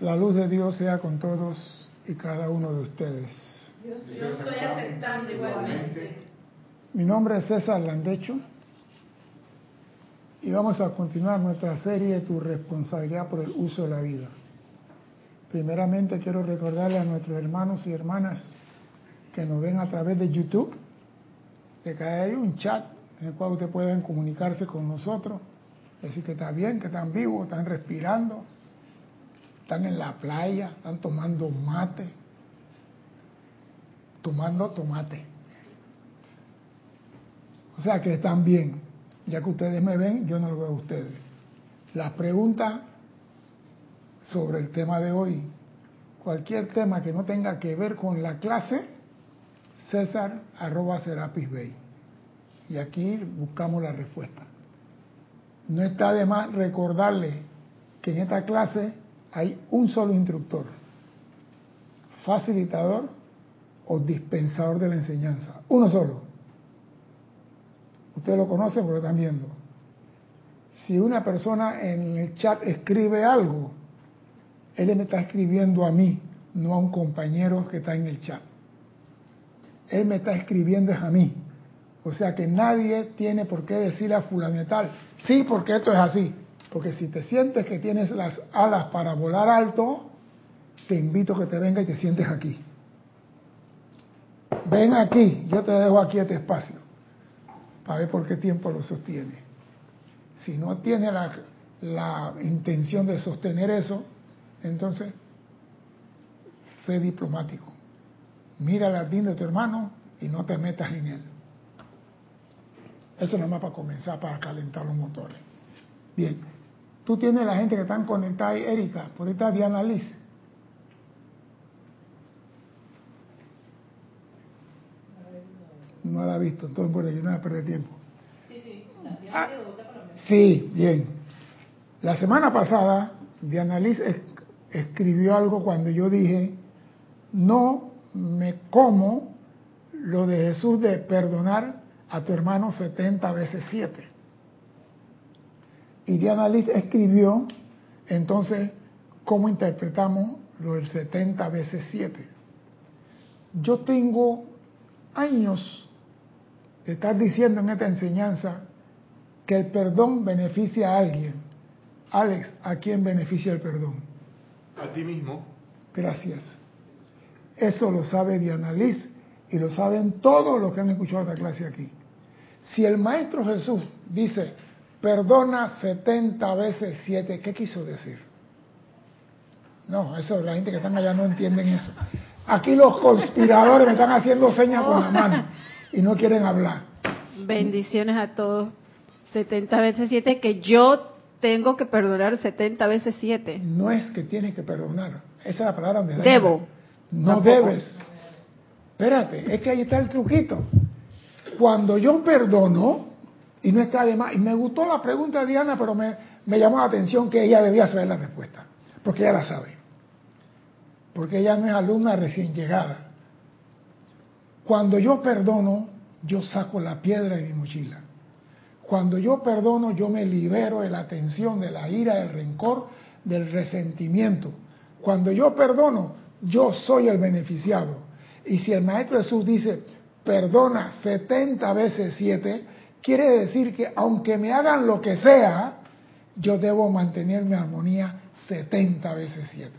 La luz de Dios sea con todos y cada uno de ustedes. Yo, estoy aceptando igualmente. Mi nombre es César Landecho y vamos a continuar nuestra serie Tu responsabilidad por el uso de la vida. Primeramente quiero recordarle a nuestros hermanos y hermanas que nos ven a través de YouTube, de que hay un chat en el cual ustedes pueden comunicarse con nosotros, decir que está bien, que están vivos, están respirando, están en la playa, están tomando mate, tomando tomate. O sea que están bien. Ya que ustedes me ven, yo no lo veo a ustedes. La pregunta sobre el tema de hoy, cualquier tema que no tenga que ver con la clase, César arroba Serapis Bay. Y aquí buscamos la respuesta. No está de más recordarle que en esta clase hay un solo instructor, facilitador o dispensador de la enseñanza. Uno solo. Ustedes lo conocen porque lo están viendo. Si una persona en el chat escribe algo, él me está escribiendo a mí, no a un compañero que está en el chat. Él me está escribiendo es a mí. O sea que nadie tiene por qué decirle a sí, porque esto es así. Porque si te sientes que tienes las alas para volar alto, te invito a que te venga y te sientes aquí. Ven aquí, yo te dejo aquí este espacio, para ver por qué tiempo lo sostiene. Si no tiene la, la intención de sostener eso, entonces sé diplomático. Mira la latín de tu hermano y no te metas en él. Eso nada más para comenzar, para calentar los motores. Bien, tú tienes la gente que están conectada ahí, Erika, por está Diana Liz. No la ha visto, entonces por ahí no va a perder tiempo. Sí, sí, ah, sí, bien. La semana pasada, Diana Liz escribió algo cuando yo dije, no me como lo de Jesús de perdonar a tu hermano 70 veces 7. Y Diana Liz escribió entonces cómo interpretamos lo del 70 veces 7. Yo tengo años de estar diciendo en esta enseñanza que el perdón beneficia a alguien. Alex, ¿a quién beneficia el perdón? A ti mismo. Gracias. Eso lo sabe Diana Liz y lo saben todos los que han escuchado esta clase aquí. Si el Maestro Jesús dice, perdona 70 veces 7, ¿qué quiso decir? No, eso la gente que están allá no entienden eso. Aquí los conspiradores me están haciendo señas con la mano y no quieren hablar. Bendiciones a todos. 70 veces 7 que yo tengo que perdonar 70 veces 7. No es que tienes que perdonar. Esa es la palabra donde Debo. No debes. Espérate, es que ahí está el truquito. Cuando yo perdono, y no está de más, y me gustó la pregunta de Diana, pero me, me llamó la atención que ella debía saber la respuesta, porque ella la sabe. Porque ella no es alumna recién llegada. Cuando yo perdono, yo saco la piedra de mi mochila. Cuando yo perdono, yo me libero de la tensión, de la ira, del rencor, del resentimiento. Cuando yo perdono, yo soy el beneficiado. Y si el Maestro Jesús dice, perdona 70 veces 7, quiere decir que aunque me hagan lo que sea, yo debo mantener mi armonía 70 veces 7.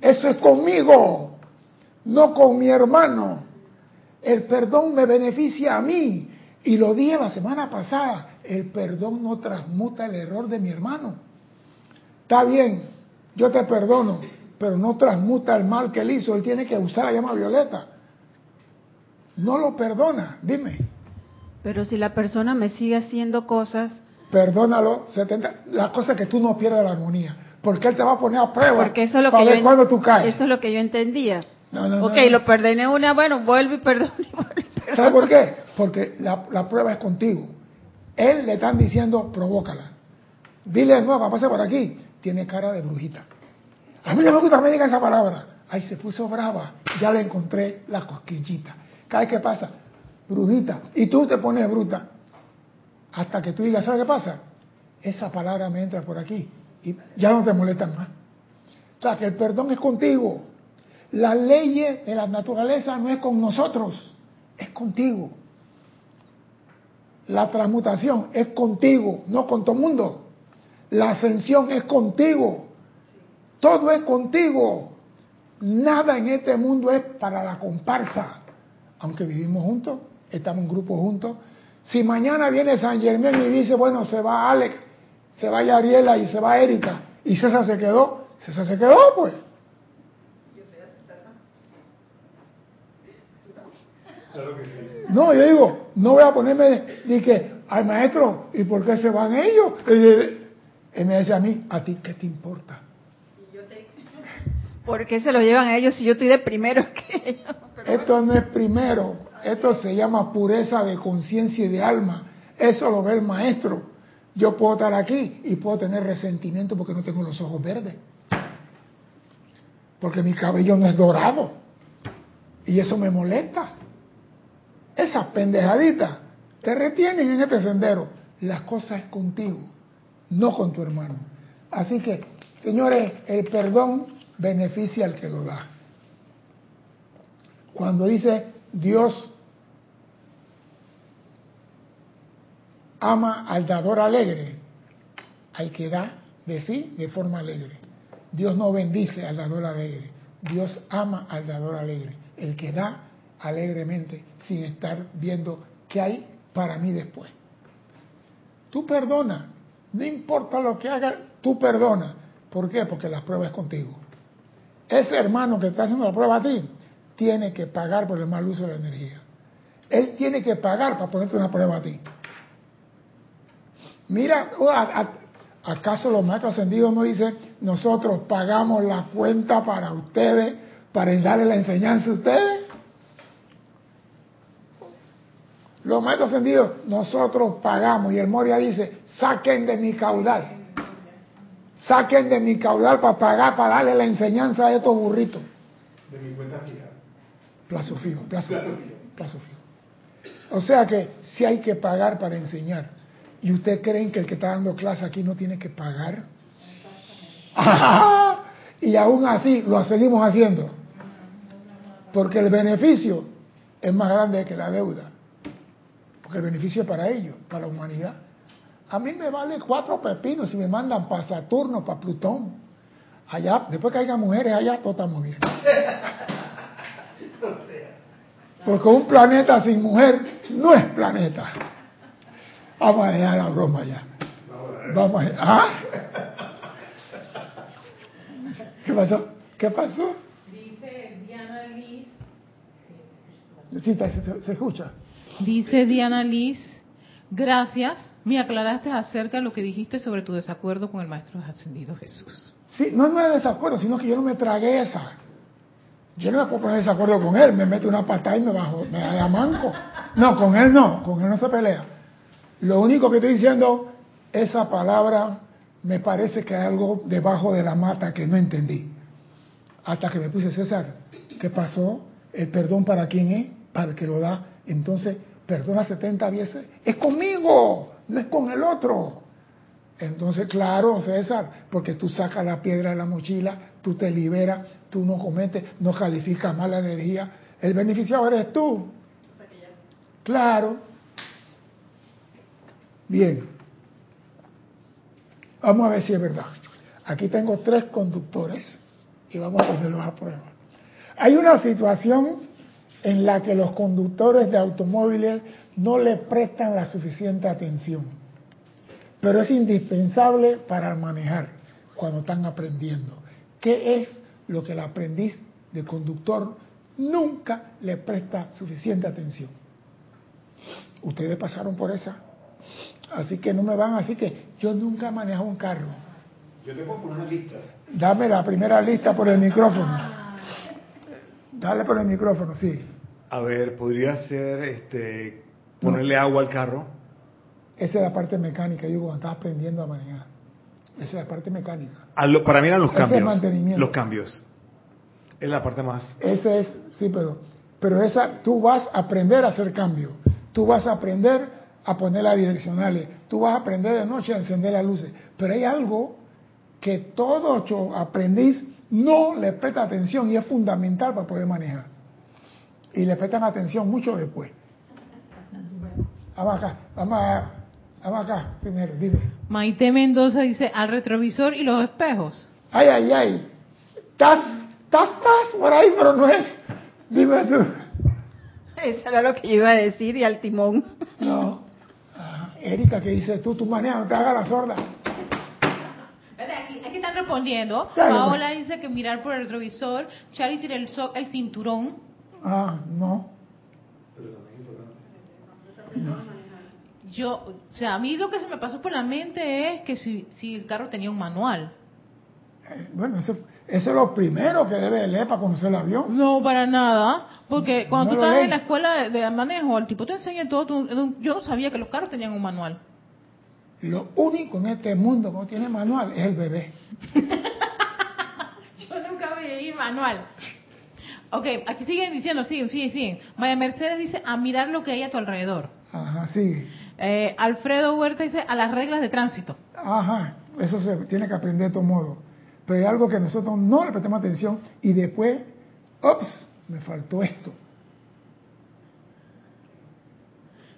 Eso es conmigo, no con mi hermano. El perdón me beneficia a mí. Y lo dije la semana pasada, el perdón no transmuta el error de mi hermano. Está bien, yo te perdono, pero no transmuta el mal que él hizo. Él tiene que usar la llama violeta. No lo perdona, dime. Pero si la persona me sigue haciendo cosas... Perdónalo, 70, la cosa es que tú no pierdas la armonía. Porque él te va a poner a prueba porque eso es lo para que ver cuándo tú caes. Eso es lo que yo entendía. No, no, ok, no, lo perdoné una, bueno, vuelve y perdone. ¿Sabes por qué? Porque la, la, prueba es contigo. Él le están diciendo, provócala. Dile de nuevo, pase por aquí. Tiene cara de brujita. A mí no me gusta que me diga esa palabra. Ay, se puso brava. Ya le encontré la cosquillita. Cada vez que pasa, brujita. Y tú te pones bruta. Hasta que tú digas, ¿sabes qué pasa? Esa palabra me entra por aquí. Y ya no te molestan más. O sea, que el perdón es contigo. La ley de la naturaleza no es con nosotros, es contigo. La transmutación es contigo, no con todo mundo. La ascensión es contigo. Todo es contigo. Nada en este mundo es para la comparsa. Aunque vivimos juntos, estamos en grupo juntos. Si mañana viene San Germán y dice, bueno, se va Alex, se va Ariela y se va Erika, y César se quedó, César se quedó, pues. No, yo digo, no voy a ponerme que al maestro, ¿y por qué se van ellos? Él me dice a mí, ¿a ti qué te importa? ¿Por qué se lo llevan a ellos si yo estoy de primero que ellos? Esto no es primero, esto se llama pureza de conciencia y de alma. Eso lo ve el maestro. Yo puedo estar aquí y puedo tener resentimiento porque no tengo los ojos verdes. Porque mi cabello no es dorado. Y eso me molesta. Esas pendejaditas te retienen en este sendero. Las cosas es contigo, no con tu hermano. Así que, señores, el perdón beneficia al que lo da. Cuando dice Dios ama al dador alegre, al que da de sí de forma alegre. Dios no bendice al dador alegre, Dios ama al dador alegre, el que da alegremente sin estar viendo qué hay para mí después. Tú perdona, no importa lo que haga, tú perdona. ¿Por qué? Porque la prueba es contigo. Ese hermano que está haciendo la prueba a ti tiene que pagar por el mal uso de la energía. Él tiene que pagar para ponerte una prueba a ti. Mira, oh, ¿acaso los maestros ascendidos no dicen, nosotros pagamos la cuenta para ustedes, para darle la enseñanza a ustedes? Los maestros ascendidos, nosotros pagamos. Y el Moria dice, saquen de mi caudal. Saquen de mi caudal para pagar, para darle la enseñanza a estos burritos. De mi cuenta. Plazo fijo, plazo, fijo, plazo fijo. O sea que si hay que pagar para enseñar. ¿Y ustedes creen que el que está dando clase aquí no tiene que pagar? y aún así lo seguimos haciendo. Porque el beneficio es más grande que la deuda. Porque el beneficio es para ellos, para la humanidad. A mí me vale cuatro pepinos si me mandan para Saturno, para Plutón. Allá, después que haya mujeres allá, todo estamos bien. Porque un planeta sin mujer no es planeta. Vamos a dejar la broma ya. Vamos a ¿Ah? ¿Qué pasó? ¿Qué pasó? Dice Diana Liz. Sí, se, se escucha. Dice Diana Liz, gracias, me aclaraste acerca de lo que dijiste sobre tu desacuerdo con el Maestro Ascendido Jesús. Sí, no, no es desacuerdo, sino que yo no me tragué esa. Yo no me puedo poner desacuerdo con él, me mete una patada y me bajo, me da manco. No, con él no, con él no se pelea. Lo único que estoy diciendo, esa palabra me parece que hay algo debajo de la mata que no entendí. Hasta que me puse César, ¿qué pasó? ¿El perdón para quién es? Para el que lo da. Entonces, perdona 70 veces. Es conmigo, no es con el otro. Entonces, claro, César, porque tú sacas la piedra de la mochila, tú te liberas, tú no cometes, no calificas mala energía. El beneficiado eres tú. Claro. Bien. Vamos a ver si es verdad. Aquí tengo tres conductores y vamos a ponerlos a prueba. Hay una situación en la que los conductores de automóviles no le prestan la suficiente atención, pero es indispensable para manejar cuando están aprendiendo. ¿Qué es lo que el aprendiz de conductor nunca le presta suficiente atención? Ustedes pasaron por esa. Así que no me van, así que yo nunca manejo un carro. Yo tengo por una lista. Dame la primera lista por el micrófono. Dale por el micrófono, sí. A ver, podría ser este ponerle agua al carro. Esa es la parte mecánica, yo cuando estaba aprendiendo a manejar. Esa es la parte mecánica. para mí eran los Ese es cambios. mantenimiento. Los cambios. Es la parte más. Esa es, sí, pero, pero esa, tú vas a aprender a hacer cambio. Tú vas a aprender a poner las direccionales. Tú vas a aprender de noche a encender las luces. Pero hay algo que todo aprendiz no le presta atención y es fundamental para poder manejar. Y le prestan atención mucho después. Vamos acá, vamos, a, acá primero, dime. Maite Mendoza dice al retrovisor y los espejos. Ay, ay, ay. Estás, estás, estás por ahí, pero no es. Dime tú. Eso era lo que yo iba a decir y al timón. No. Ah, Erika, ¿qué dices tú? Tú manejas, no te hagas la sorda. Aquí, aquí están respondiendo. Claro. Paola dice que mirar por el retrovisor. Charity el, so- el cinturón. Ah, no. Yo, o sea, a mí lo que se me pasó por la mente es que si, si el carro tenía un manual. Eh, Bueno, eso, eso es lo primero que debe leer para conocer el avión. No, para nada. Porque cuando No tú estás en la escuela de, de manejo, el tipo te enseña todo. tu- yo no sabía que los carros tenían un manual. Lo único en este mundo que no tiene manual es el bebé. Yo nunca veía manual. Ok, aquí siguen diciendo, siguen, siguen, siguen. Maya Mercedes dice a mirar lo que hay a tu alrededor. Ajá, sigue. Eh, Alfredo Huerta dice a las reglas de tránsito. Ajá, eso se tiene que aprender de todo modo. Pero hay algo que nosotros no le prestamos atención y después, ups, me faltó esto.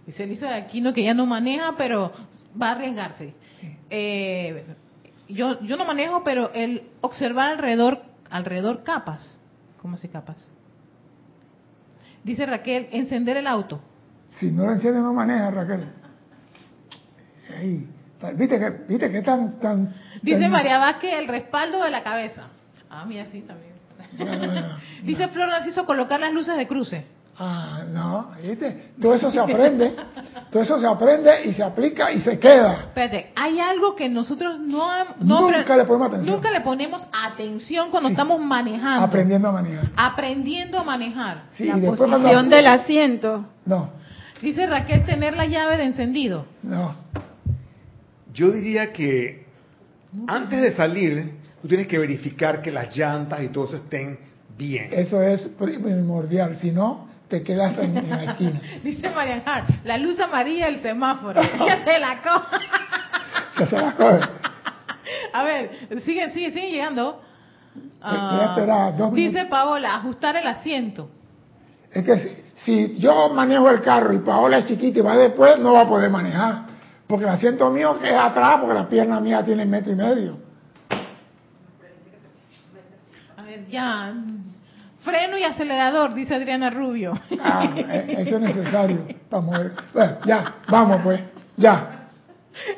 Dice Elisa de Aquino que ya no maneja, pero va a arriesgarse. Eh, yo, yo no manejo, pero el observar alrededor, alrededor capas. ¿Cómo así capas? Dice Raquel, encender el auto. Si no lo enciende, no maneja, Raquel. ¿Viste que, viste que tan, tan... Dice tan- María Vázquez, el respaldo de la cabeza. Ah, mira, sí, también. Dice Flor Narciso, colocar las luces de cruce. Ah, no, ¿viste? Todo eso se aprende, todo eso se aprende y se aplica y se queda. Espérate, hay algo que nosotros no, Nunca le ponemos atención. Nunca le ponemos atención cuando Sí. estamos manejando. Aprendiendo a manejar. Aprendiendo a manejar. Sí, la cuando- posición del asiento. No, Dice Raquel, tener la llave de encendido. no. Yo diría que antes de salir, tú tienes que verificar que las llantas y todo eso estén bien. Eso es primordial, si no, te quedas en, en la esquina. Dice Marian Hart, la luz amarilla del semáforo. Ya se la co. Que se la coge. A ver, sigue, sigue, sigue llegando. Ah, dice. Paola, ajustar el asiento. Es que si, si yo manejo el carro y Paola es chiquita y va después, no va a poder manejar. Porque el asiento mío es atrás, porque la pierna mía tiene metro y medio. A ver, ya. Freno y acelerador, dice Adriana Rubio. Ah, eh, eso es necesario para mover. Bueno, ya, vamos pues, ya.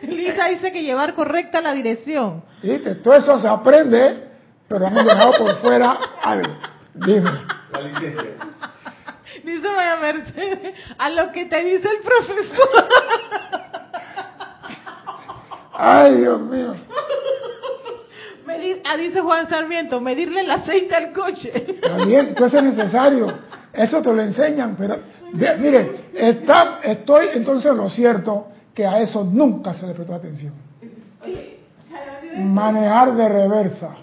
Lisa dice que llevar correcta la dirección. ¿Viste? Todo eso se aprende, pero hemos dejado por fuera algo. Dime. La licencia. Dice María Mercedes, a lo que te dice el profesor. Ay, Dios mío. Medir, ah, dice Juan Sarmiento, medirle el aceite al coche. Todo eso es necesario. Eso te lo enseñan, pero de- mire, está, estoy entonces en lo cierto que a eso nunca se le prestó atención. Manejar de reversa.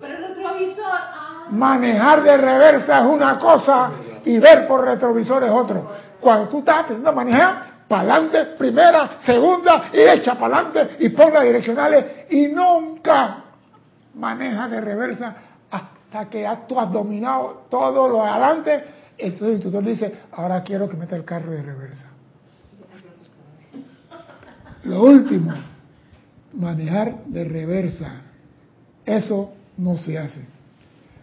Pero el retrovisor, ah. Manejar de reversa es una cosa y ver por retrovisor es otro. Cuando tú estás aprendiendo a manejar, para adelante, primera, segunda, y echa para adelante y pon las direccionales y nunca maneja de reversa hasta que tú has dominado todo lo de adelante. Entonces el tutor dice, ahora quiero que meta el carro de reversa. Lo último, manejar de reversa. Eso no se hace.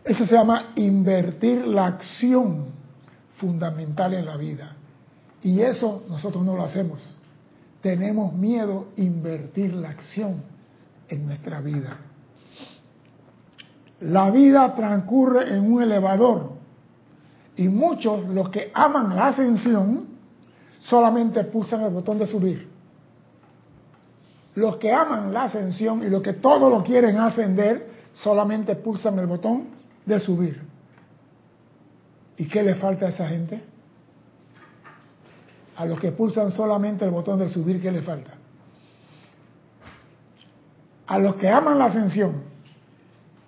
Eso se llama invertir la acción fundamental en la vida. Y eso nosotros no lo hacemos. Tenemos miedo a invertir la acción en nuestra vida. La vida transcurre en un elevador y muchos, los que aman la ascensión, solamente pulsan el botón de subir. Los que aman la ascensión y los que todo lo quieren ascender, solamente pulsan el botón de subir. ¿Y qué le falta a esa gente? A los que pulsan solamente el botón de subir, ¿qué le falta? A los que aman la ascensión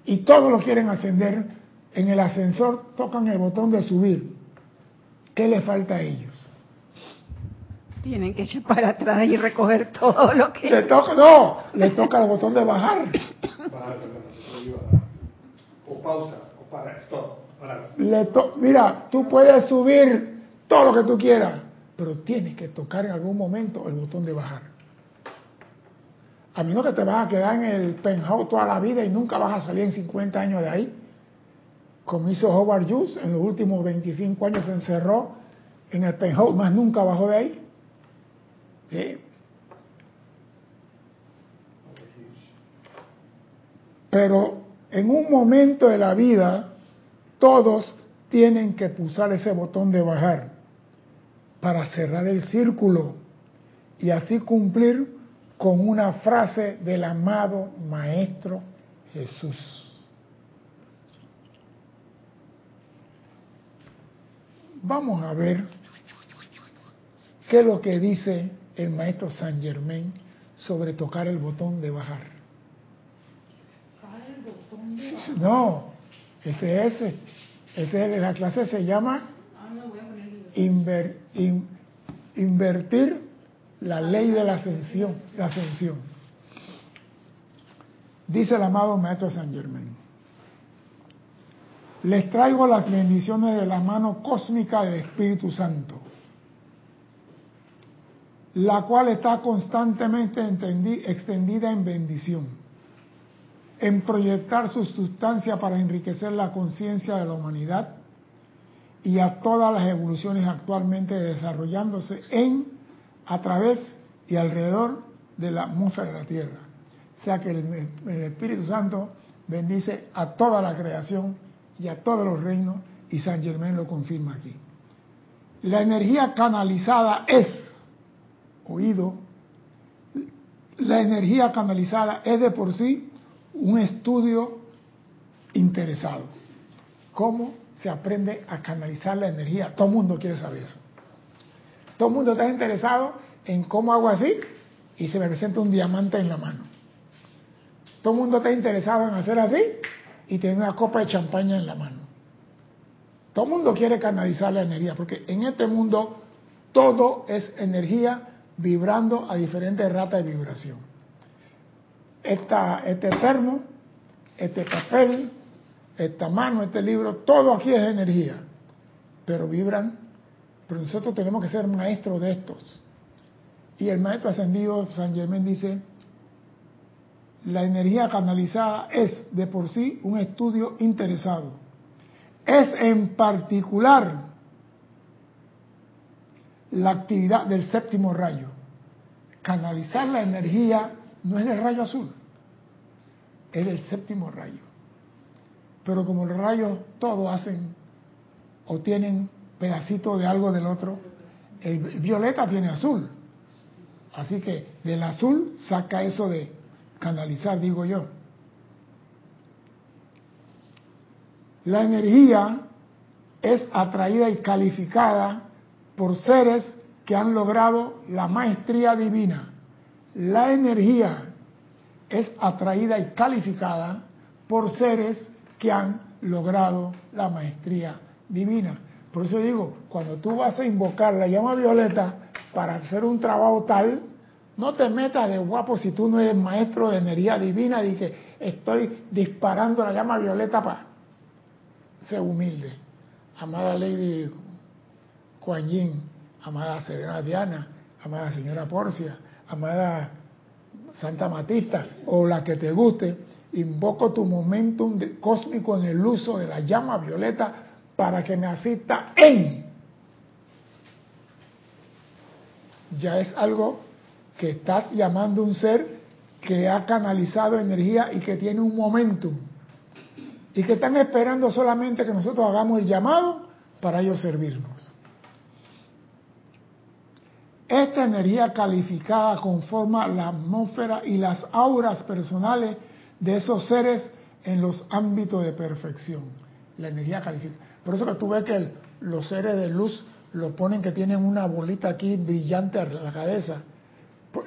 y todos lo quieren ascender, en el ascensor tocan el botón de subir. ¿Qué le falta a ellos? Tienen que echar para atrás y recoger todo lo que... Le toca, no, le toca el botón de bajar. pausa o para stop. Para. Le to- Mira, tú puedes subir todo lo que tú quieras, pero tienes que tocar en algún momento el botón de bajar. A menos que te vas a quedar en el penthouse toda la vida y nunca vas a salir en 50 años de ahí. Como hizo Howard Hughes, en los últimos 25 años se encerró en el penthouse, más nunca bajó de ahí. Pero en un momento de la vida, todos tienen que pulsar ese botón de bajar para cerrar el círculo y así cumplir con una frase del amado Maestro Jesús. Vamos a ver qué es lo que dice el Maestro Saint Germain sobre tocar el botón de bajar. No, ese es ese. Es la clase se llama inver- in- invertir la ley de la ascensión, la ascensión. Dice el amado Maestro San Germain. Les traigo las bendiciones de la mano cósmica del Espíritu Santo, la cual está constantemente extendida en bendición, en proyectar su sustancia para enriquecer la conciencia de la humanidad y a todas las evoluciones actualmente desarrollándose en, a través y alrededor de la atmósfera de la Tierra. O sea que el, el Espíritu Santo bendice a toda la creación y a todos los reinos y San Germán lo confirma aquí. La energía canalizada es, oído, la energía canalizada es de por sí un estudio interesado. ¿Cómo se aprende a canalizar la energía? Todo el mundo quiere saber eso. Todo el mundo está interesado en cómo hago así y se me presenta un diamante en la mano. Todo el mundo está interesado en hacer así y tener una copa de champaña en la mano. Todo el mundo quiere canalizar la energía, porque en este mundo todo es energía vibrando a diferentes ratas de vibración. Este termo, este papel, esta mano, este libro, todo aquí es energía, pero vibran, pero nosotros tenemos que ser maestros de estos. Y el maestro ascendido San Germán dice, la energía canalizada es de por sí un estudio interesado. Es en particular la actividad del séptimo rayo. Canalizar la energía no es del rayo azul, es del séptimo rayo. Pero como los rayos todos hacen o tienen pedacitos de algo del otro, el violeta tiene azul. Así que del azul saca eso de canalizar, digo yo. La energía es atraída y calificada por seres que han logrado la maestría divina. La energía es atraída y calificada por seres que han logrado la maestría divina. Por eso digo, cuando tú vas a invocar la llama violeta para hacer un trabajo tal, no te metas de guapo si tú no eres maestro de energía divina y que estoy disparando la llama violeta para ser humilde. Amada Lady Kuan Yin, amada Serena Diana, amada señora Porcia, amada Santa Matista o la que te guste, invoco tu momentum cósmico en el uso de la llama violeta para que me asista en. Ya es algo que estás llamando un ser que ha canalizado energía y que tiene un momentum. Y que están esperando solamente que nosotros hagamos el llamado para ellos servirnos. Esta energía calificada conforma la atmósfera y las auras personales de esos seres en los ámbitos de perfección. La energía calificada. Por eso que tú ves que los seres de luz lo ponen que tienen una bolita aquí brillante en la cabeza.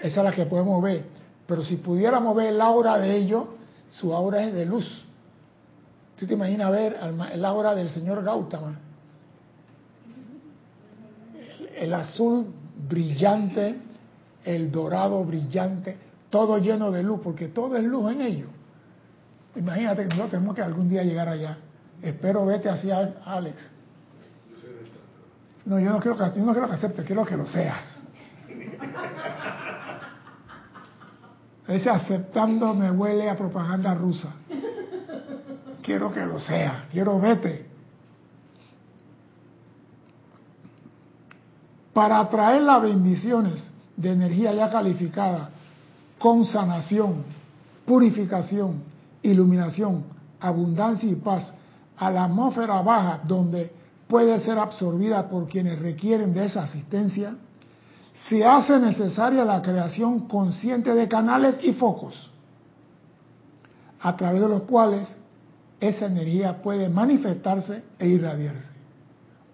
Esa es la que podemos ver. Pero si pudiéramos ver el aura de ellos, su aura es de luz. ¿Tú te imaginas ver el aura del señor Gautama? El azul brillante, el dorado brillante, todo lleno de luz, porque todo es luz en ellos. Imagínate que nosotros tenemos que algún día llegar allá. Espero vete hacia Alex. No, yo no quiero que, no quiero que aceptes, quiero que lo seas. Ese aceptando me huele a propaganda rusa. Quiero que lo sea, quiero vete. Para atraer las bendiciones de energía ya calificada con sanación, purificación, iluminación, abundancia y paz a la atmósfera baja donde puede ser absorbida por quienes requieren de esa asistencia, se hace necesaria la creación consciente de canales y focos a través de los cuales esa energía puede manifestarse e irradiarse.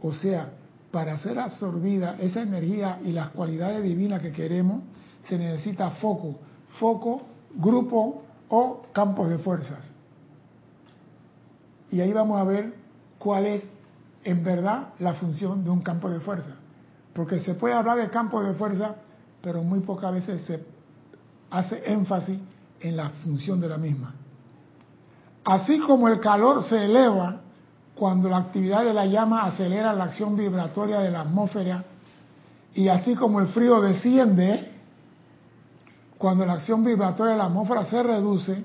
O sea, para ser absorbida esa energía y las cualidades divinas que queremos, se necesita foco, foco, grupo o campos de fuerzas. Y ahí vamos a ver cuál es en verdad la función de un campo de fuerza. Porque se puede hablar de campo de fuerza, pero muy pocas veces se hace énfasis en la función de la misma. Así como el calor se eleva cuando la actividad de la llama acelera la acción vibratoria de la atmósfera, y así como el frío desciende cuando la acción vibratoria de la atmósfera se reduce,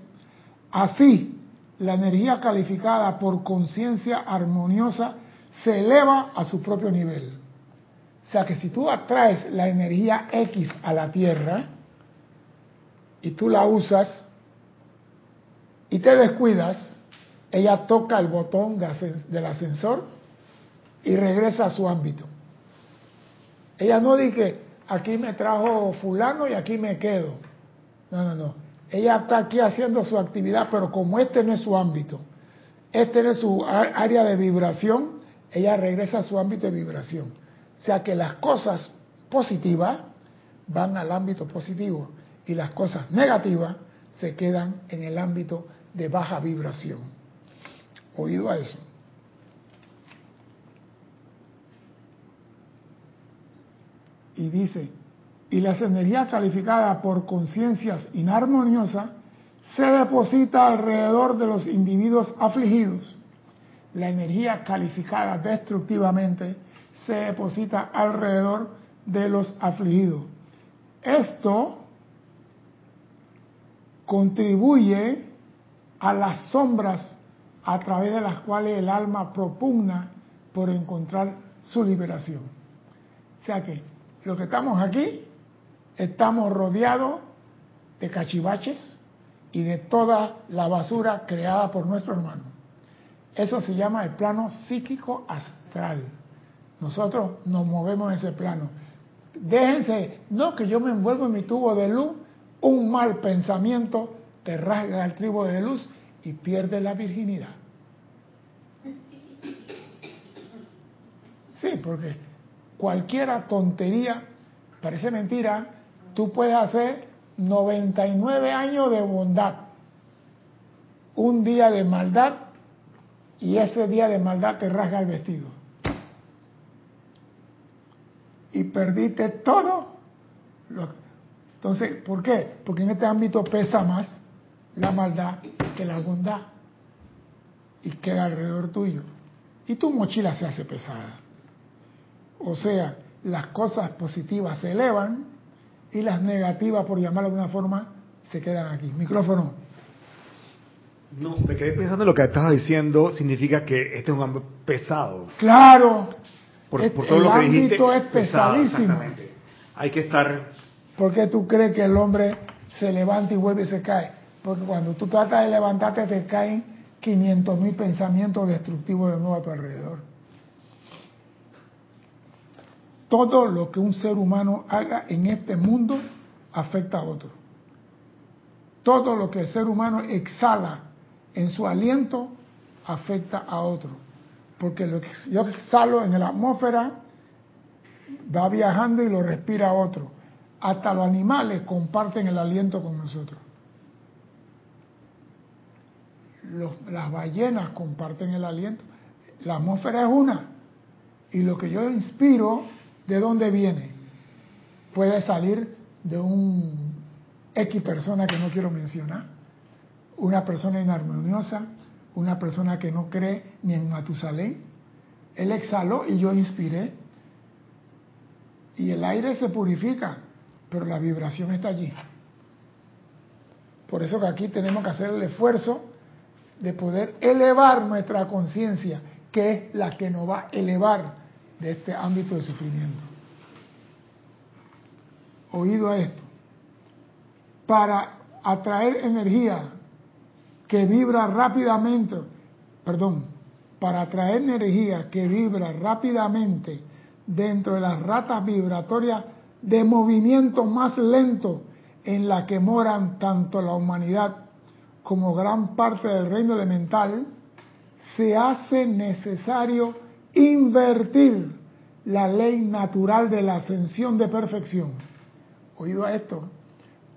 así la energía calificada por conciencia armoniosa se eleva a su propio nivel. O sea que si tú atraes la energía X a la Tierra y tú la usas y te descuidas, ella toca el botón del ascensor y regresa a su ámbito. Ella no dice, aquí me trajo fulano y aquí me quedo. No, no, no. Ella está aquí haciendo su actividad, pero como este no es su ámbito, este no es su área de vibración, ella regresa a su ámbito de vibración. O sea que las cosas positivas van al ámbito positivo y las cosas negativas se quedan en el ámbito de baja vibración. ¿Oído a eso? Y dice, y las energías calificadas por conciencias inarmoniosas se deposita alrededor de los individuos afligidos la energía calificada destructivamente se deposita alrededor de los afligidos. Esto contribuye a las sombras a través de las cuales el alma propugna por encontrar su liberación. O sea que lo que estamos aquí, estamos rodeados de cachivaches y de toda la basura creada por nuestro hermano. Eso se llama el plano psíquico astral. Nosotros nos movemos en ese plano. Déjense, no que yo me envuelvo en mi tubo de luz, un mal pensamiento te rasga el tribo de luz y pierde la virginidad. Sí, porque cualquiera tontería, parece mentira, tú puedes hacer 99 años de bondad, un día de maldad y ese día de maldad te rasga el vestido. Y perdiste todo. Entonces, ¿por qué? Porque en este ámbito pesa más la maldad que la bondad. Y queda alrededor tuyo. Y tu mochila se hace pesada. O sea, las cosas positivas se elevan y las negativas, por llamarlo de una forma, se quedan aquí. Micrófono. No, me quedé pensando en lo que estabas diciendo, significa que este es un ámbito pesado. Claro. Por, todo lo que dijiste. es pesadísimo. Hay que estar. ¿Por qué tú crees que el hombre se levanta y vuelve y se cae? Porque cuando tú tratas de levantarte te caen 500 mil pensamientos destructivos de nuevo a tu alrededor. Todo lo que un ser humano haga en este mundo afecta a otro. Todo lo que el ser humano exhala en su aliento afecta a otro. Porque lo que yo exhalo en la atmósfera va viajando y lo respira otro. Hasta los animales comparten el aliento con nosotros. las ballenas comparten el aliento. La atmósfera es una. Y lo que yo inspiro, ¿de dónde viene? Puede salir de un X persona que no quiero mencionar una persona inarmoniosa, una persona que no cree ni en Matusalén. Él exhaló y yo inspiré. Y el aire se purifica, pero la vibración está allí. Por eso que aquí tenemos que hacer el esfuerzo de poder elevar nuestra conciencia, que es la que nos va a elevar de este ámbito de sufrimiento. Oído a esto. Para atraer energía que vibra rápidamente, perdón, para atraer energía que vibra rápidamente dentro de las ratas vibratorias de movimiento más lento en la que moran tanto la humanidad como gran parte del reino elemental, se hace necesario invertir la ley natural de la ascensión de perfección. Oído a esto,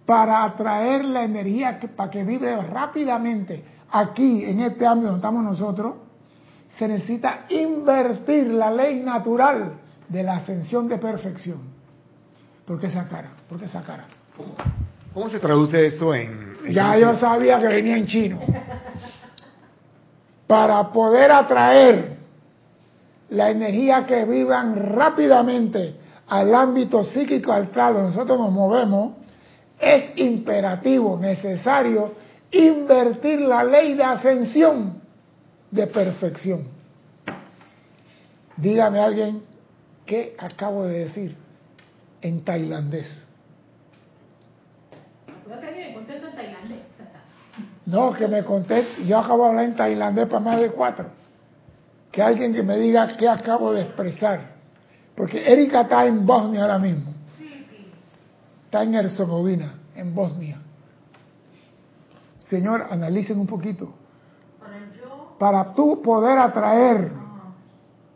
para atraer la energía para que vibre rápidamente aquí, en este ámbito donde estamos nosotros, se necesita invertir la ley natural de la ascensión de perfección. ¿Por qué esa cara? ¿Por qué esa cara? ¿Cómo se traduce eso en...? Ya yo sabía que venía en chino. Para poder atraer la energía que vivan rápidamente al ámbito psíquico astral donde nosotros nos movemos, es imperativo, necesario, invertir la ley de ascensión de perfección. Dígame alguien qué acabo de decir en tailandés. No, que me conteste, yo acabo de hablar en tailandés para más de cuatro. Que alguien que me diga qué acabo de expresar. Porque Erika está en Bosnia ahora mismo. Está en Herzegovina, en Bosnia. Señor, analicen un poquito. Para tú poder atraer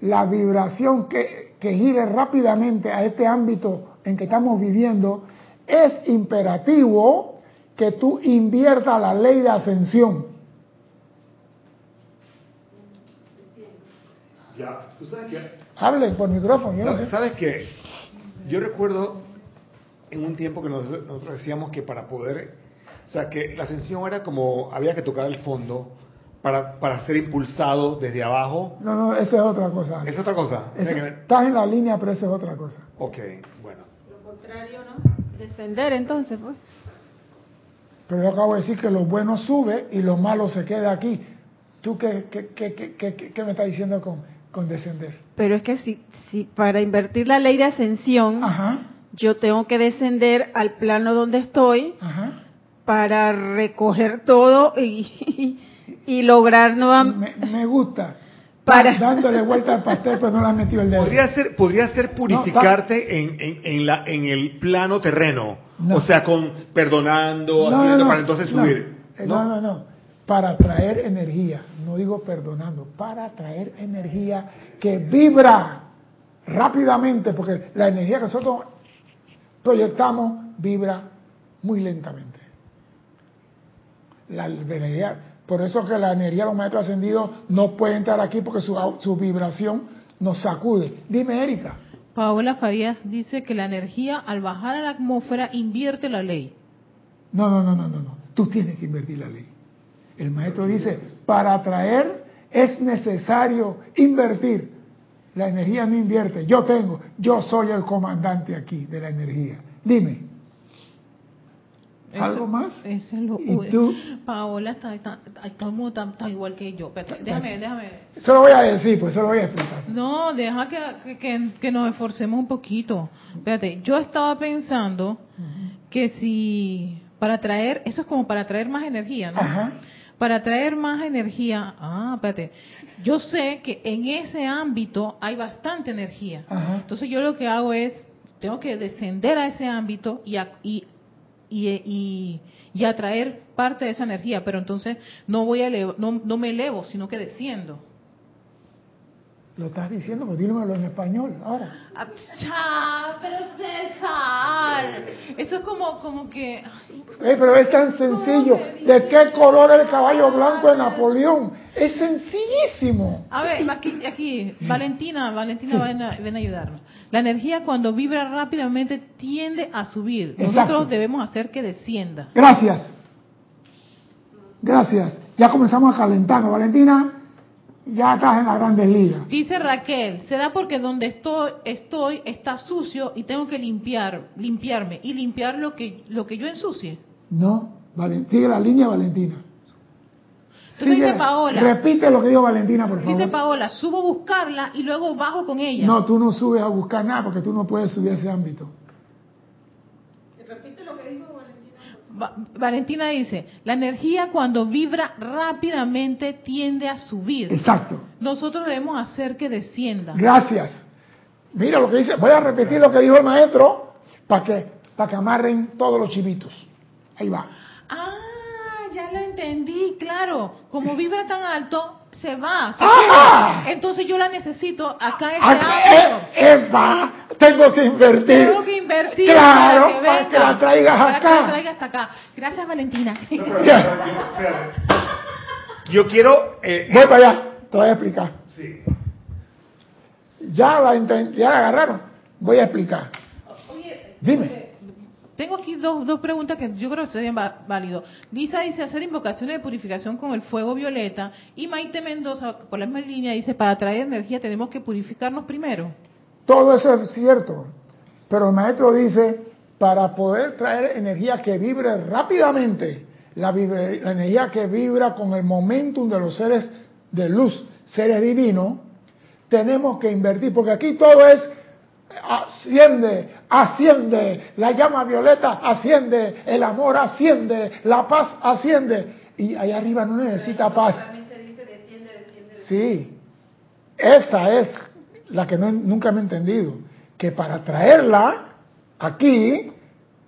la vibración que, que gire rápidamente a este ámbito en que estamos viviendo, es imperativo que tú inviertas la ley de ascensión. Ya, tú sabes que... Hablen por micrófono. Yo no ¿Sabes, sé. sabes que yo recuerdo en un tiempo que nos- nosotros decíamos que para poder, o sea, que la ascensión era como había que tocar el fondo para, para ser impulsado desde abajo. No, no, eso es otra cosa. Es otra cosa. Estás en la línea, pero eso es otra cosa. Ok, bueno. Lo contrario, ¿no? Descender entonces, pues. Pero yo acabo de decir que lo bueno sube y lo malo se queda aquí. ¿Tú qué, qué, qué, qué, qué- qué me estás diciendo con, con descender? Pero es que si, si para invertir la ley de ascensión, Ajá, yo tengo que descender al plano donde estoy ajá. para recoger todo y, y lograr nuevamente... Me, me gusta. Para- Dándole vuelta al pastel, pero no le has metido el dedo. Podría ser, podría ser purificarte en, en, en, la, en el plano terreno. No. O sea, con perdonando, haciendo para entonces no. subir. Eh, No, no, no. Para traer energía, no digo perdonando, para traer energía que vibra rápidamente, porque la energía que nosotros proyectamos vibra muy lentamente. La energía, por eso que la energía de los maestros ascendidos no puede entrar aquí porque su, su vibración nos sacude. Dime, Erika. Paola Farías dice que la energía al bajar a la atmósfera invierte la ley. No, no, no, no, no, no. Tú tienes que invertir la ley. El maestro dice, para atraer es necesario invertir. La energía no invierte. Yo tengo, yo soy el comandante aquí de la energía. Dime, ¿algo Eso- más? eso es lo- ¿Y tú? Paola está, está, está tan igual que yo. Pero déjame, déjame. Eso lo voy a decir, pues eso lo voy a explicar. No, deja que, que, que- que nos esforcemos un poquito. Espérate, yo estaba pensando que si para traer, eso es como para traer más energía, ¿no? Ajá. Para traer más energía, ah, espérate, yo sé que en ese ámbito hay bastante energía. Ajá. Entonces yo lo que hago es, tengo que descender a ese ámbito y, a- y, y, y, y atraer parte de esa energía, pero entonces no voy a elevo- no, no me elevo, sino que desciendo. Lo estás diciendo, pues dímelo en español ahora. Ah, cha, pero César, eso es como, como que, ay, Eh, pero es tan sencillo. ¿De qué color el caballo blanco de Napoleón? Es sencillísimo. a ver, aquí, aquí Valentina, Valentina ven, a, ven a ayudarnos. La energía cuando vibra rápidamente tiende a subir. Nosotros Exacto. debemos hacer que descienda. Gracias. Gracias. Ya comenzamos a calentarnos. Valentina, ya estás en la grandes ligas. Dice Raquel, será porque donde estoy, estoy está sucio y tengo que limpiar, limpiarme y limpiar lo que lo que yo ensucie. No, sigue la línea Valentina. Sigue- dice Paola, Repite lo que dijo Valentina, por favor. dice Paola, subo a buscarla y luego bajo con ella. No, tú no subes a buscar nada porque tú no puedes subir a ese ámbito. Va- Valentina dice, la energía cuando vibra rápidamente tiende a subir. Exacto. Nosotros debemos hacer que descienda. Gracias. Mira lo que dice. Voy a repetir lo que dijo el maestro para que, para que amarren todos los chivitos. Ahí va. Ah, ya lo entendí, claro. Como vibra tan alto, se va. se ¡Ah! queda. Entonces yo la necesito acá en Ah, este ámbito. eh, Eva, tengo que invertir. Tengo que invertir Claro, para que para venga, que la traigas para que acá. la traiga hasta acá. Gracias, Valentina. Yo quiero... eh, Voy para allá. Te voy a explicar. sí. Ya la, ya la agarraron. Voy a explicar. Oye, Dime. Tengo aquí dos, dos preguntas que yo creo que serían válidos. Lisa dice hacer invocaciones de purificación con el fuego violeta y Maite Mendoza, por la misma línea, dice para traer energía tenemos que purificarnos primero. Todo eso es cierto. Pero el maestro dice, para poder traer energía que vibre rápidamente, la, la energía que vibra con el momentum de los seres de luz, seres divinos, tenemos que invertir, porque aquí todo es asciende, asciende, la llama violeta asciende, el amor asciende, la paz asciende, y allá arriba no necesita paz. Sí, esa es la que no- nunca me he entendido, que para traerla aquí,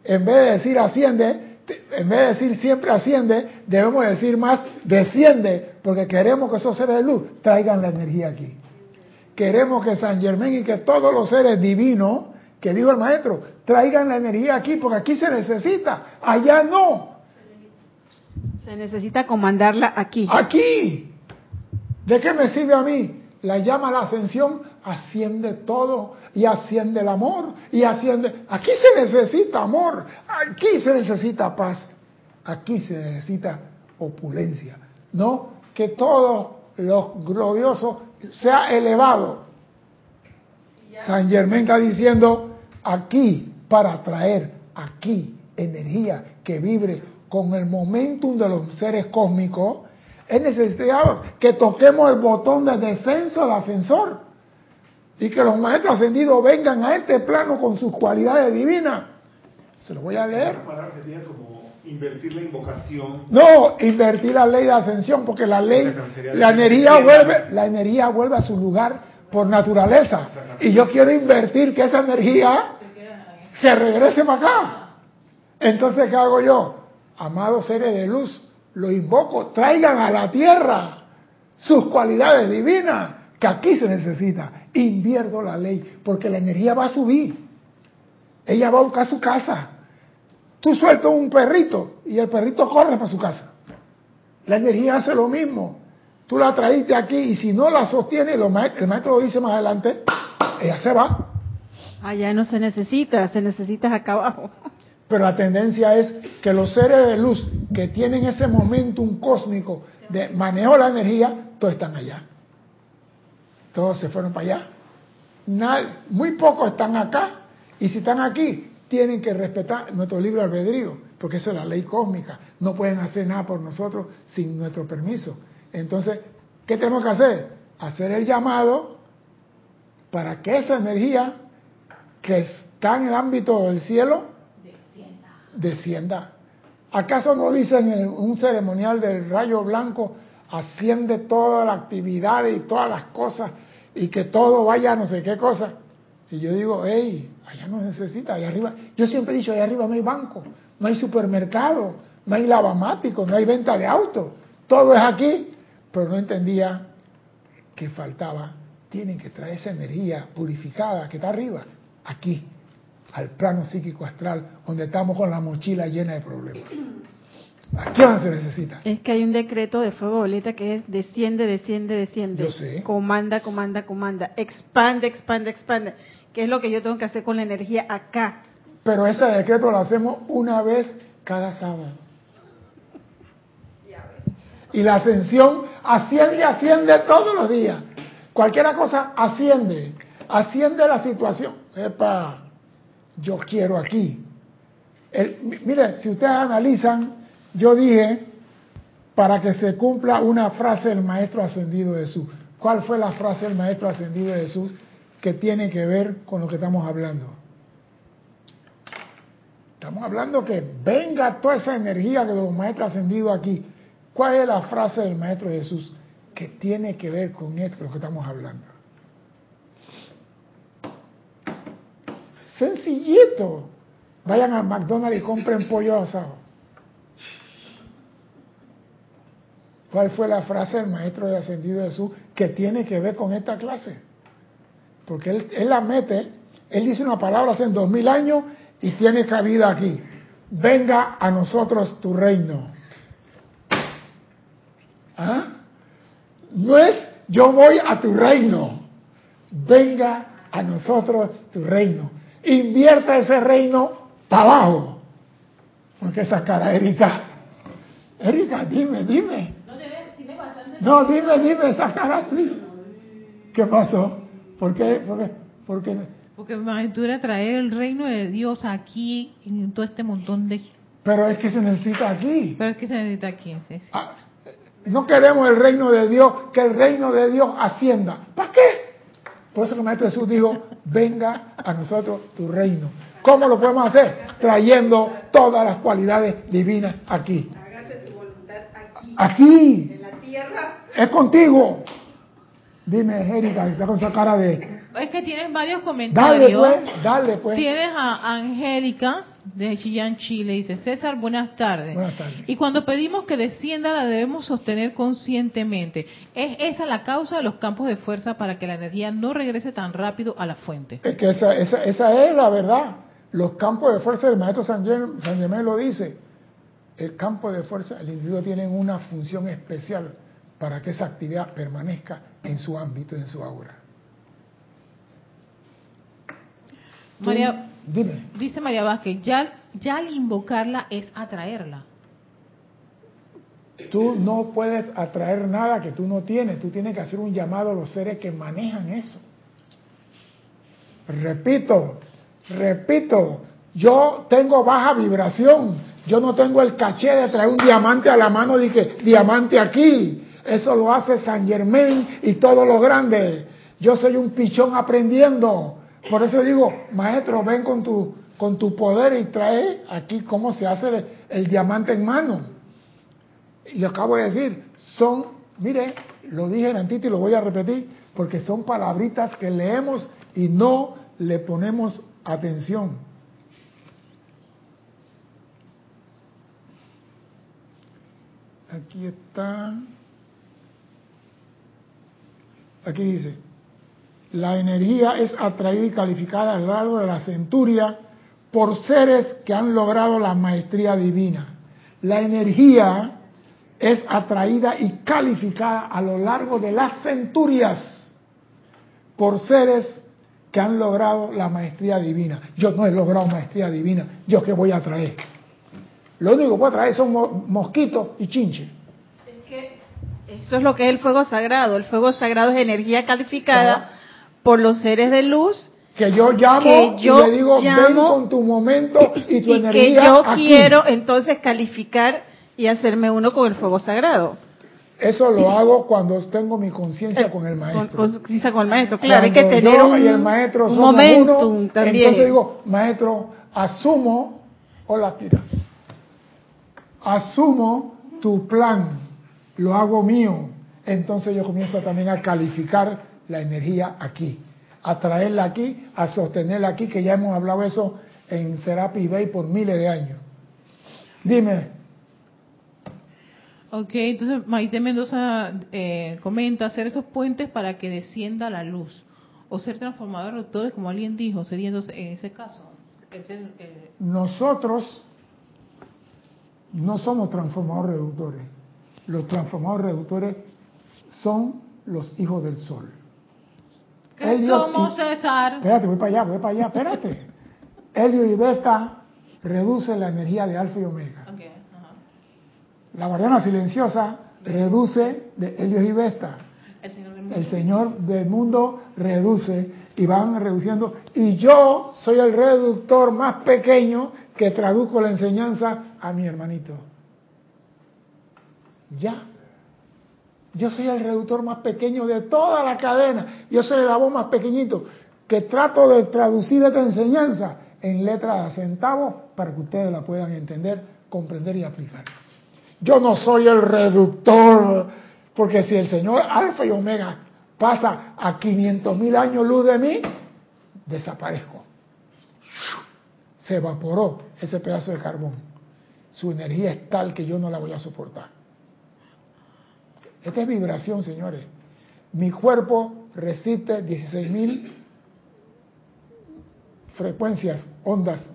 en vez de decir asciende, en vez de decir siempre asciende, debemos decir más desciende, porque queremos que esos seres de luz traigan la energía aquí. Queremos que San Germán y que todos los seres divinos, que dijo el maestro, traigan la energía aquí, porque aquí se necesita, allá no. Se necesita comandarla aquí. Aquí. ¿De qué me sirve a mí? La llama a la ascensión, asciende todo y asciende el amor y asciende. Aquí se necesita amor, aquí se necesita paz, aquí se necesita opulencia. No que todo lo glorioso sea elevado. San Germán está diciendo aquí para traer aquí energía que vibre con el momentum de los seres cósmicos, es necesario que toquemos el botón de descenso del ascensor y que los maestros ascendidos vengan a este plano con sus cualidades divinas. Se lo voy a leer. La palabra sería como invertir la invocación. No, invertir la ley de ascensión, porque la ley, la energía vuelve, la energía vuelve a su lugar por naturaleza. Y yo quiero invertir que esa energía se regrese para acá. Entonces, ¿qué hago yo? Amados seres de luz, lo invoco, traigan a la tierra sus cualidades divinas, que aquí se necesita. Invierto la ley, porque la energía va a subir. Ella va a buscar su casa. Tú sueltas un perrito y el perrito corre para su casa. La energía hace lo mismo. Tú la traíste aquí y si no la sostiene, lo ma- el maestro lo dice más adelante, ella se va. Allá no se necesita, se necesita acá abajo. Pero la tendencia es que los seres de luz que tienen ese momentum cósmico de manejo de la energía, todos están allá. Todos se fueron para allá. Nad- muy pocos están acá. Y si están aquí, tienen que respetar nuestro libre albedrío, porque esa es la ley cósmica. No pueden hacer nada por nosotros sin nuestro permiso. Entonces, ¿qué tenemos que hacer? Hacer el llamado para que esa energía que está en el ámbito del cielo descienda. ¿Acaso no dicen en un ceremonial del rayo blanco, asciende toda la actividad y todas las cosas y que todo vaya a no sé qué cosa? Y yo digo, hey, allá no necesita, allá arriba. Yo siempre he dicho, allá arriba no hay banco, no hay supermercado, no hay lavamático, no hay venta de autos. Todo es aquí, pero no entendía que faltaba. Tienen que traer esa energía purificada que está arriba, aquí, al plano psíquico astral, donde estamos con la mochila llena de problemas. Aquí donde se necesita. Es que hay un decreto de fuego boleta que es desciende, desciende, desciende. Yo sé. Comanda, comanda, comanda. Expande, expande, expande. Que es lo que yo tengo que hacer con la energía acá. Pero ese decreto lo hacemos una vez cada sábado. Y la ascensión asciende, asciende todos los días. Cualquier cosa asciende, asciende la situación. Epa, yo quiero aquí. Mire, si ustedes analizan, yo dije, para que se cumpla una frase del Maestro Ascendido Jesús. ¿Cuál fue la frase del Maestro Ascendido Jesús que tiene que ver con lo que estamos hablando? Estamos hablando que venga toda esa energía de los Maestros Ascendidos aquí. ¿Cuál es la frase del Maestro Jesús que tiene que ver con esto, lo que estamos hablando? Sencillito. Vayan al McDonald's y compren pollo asado. ¿Cuál fue la frase del Maestro de Ascendido Jesús que tiene que ver con esta clase? Porque él, él la mete, él dice una palabra hace dos mil años y tiene cabida aquí. Venga a nosotros tu reino. ¿Ah? No es yo voy a tu reino. Venga a nosotros tu reino. Invierta ese reino para abajo. Porque esa cara, Erika. Erika, dime, dime. No, tiene, tiene bastante. No, dime, dime esa cara. ¿Qué pasó? ¿Por qué? ¿Por qué? ¿Por qué? Porque me aventura traer el reino de Dios aquí en todo este montón de. Pero es que se necesita aquí. Pero es que se necesita aquí. sí, sí. Ah, No queremos el reino de Dios, que el reino de Dios ascienda. ¿Para qué? Por eso que el Maestro Jesús dijo, venga a nosotros tu reino. ¿Cómo lo podemos hacer? Trayendo todas las cualidades divinas aquí. Hágase su voluntad aquí, Aquí. en la tierra. Es contigo. Dime, Erika, que está con esa cara de... Es que tienes varios Dale comentarios. pues, dale pues. Tienes a Angélica de Chillán, Chile. Dice, César, buenas tardes. Buenas tardes. Y cuando pedimos que descienda, la debemos sostener conscientemente. ¿Es esa la causa de los campos de fuerza para que la energía no regrese tan rápido a la fuente? Es que esa, esa, esa es la verdad. Los campos de fuerza del maestro San Germán, San Germán lo dice. El campo de fuerza, el individuo tiene una función especial para que esa actividad permanezca en su ámbito, en su aura. María, Dime, dice María Vázquez, ya, ya al invocarla es atraerla. tú no puedes atraer nada que tú no tienes. Tú tienes que hacer un llamado a los seres que manejan eso. Repito, repito, yo tengo baja vibración. Yo no tengo el caché de traer un diamante a la mano y que diamante aquí. Eso lo hace San Germain y todos los grandes. Yo soy un pichón aprendiendo. Por eso digo, maestro, ven con tu, con tu poder y trae aquí cómo se hace el, diamante en mano. Y acabo de decir, son, mire, lo dije en antito y lo voy a repetir, porque son palabritas que leemos y no le ponemos atención. Aquí está. Aquí dice, la energía es atraída y calificada a lo largo de la centuria por seres que han logrado la maestría divina. La energía es atraída y calificada a lo largo de las centurias por seres que han logrado la maestría divina. Yo no he logrado maestría divina, yo qué voy a traer. Lo único que puedo traer son mo- mosquitos y chinches. Es que eso es lo que es el fuego sagrado. El fuego sagrado es energía calificada. Por los seres de luz Que yo llamo Que yo y le digo, ven con tu momento y tu y energía que yo aquí. quiero entonces calificar y hacerme uno con el fuego sagrado. Eso lo hago cuando tengo mi conciencia con el Con, maestro. con, conciencia con el maestro. Claro, hay que Cuando tener yo un, y el maestro un momentum uno, también. Entonces digo, maestro, asumo, hola tira, asumo tu plan, lo hago mío. Entonces yo comienzo también a calificar la energía aquí, a traerla aquí, a sostenerla aquí, que ya hemos hablado eso en Serapi Bay por miles de años. Dime, Ok, entonces Maite Mendoza eh, comenta hacer esos puentes para que descienda la luz. O ser transformador de todo, como alguien dijo, sería entonces en ese caso. El- nosotros no somos transformadores reductores. Los transformadores reductores son los hijos del sol. ¿Qué Helios y- César? Espérate, voy para allá, voy para allá, espérate. Helio y beta reducen la energía de alfa y omega. La guardiana silenciosa reduce de Helios y Vesta. El Señor del mundo. El Señor del mundo reduce y van reduciendo. Y yo soy el reductor más pequeño que traduzco la enseñanza a mi hermanito. Ya. Yo soy el reductor más pequeño de toda la cadena. Yo soy el voz más pequeñito que trato de traducir esta enseñanza en letras de centavos para que ustedes la puedan entender, comprender y aplicar. Yo no soy el reductor, porque si el Señor Alfa y Omega pasa a 500 mil años luz de mí, desaparezco. Se evaporó ese pedazo de carbón. Su energía es tal que yo no la voy a soportar. Esta es vibración, señores. Mi cuerpo resiste 16 mil frecuencias, ondas,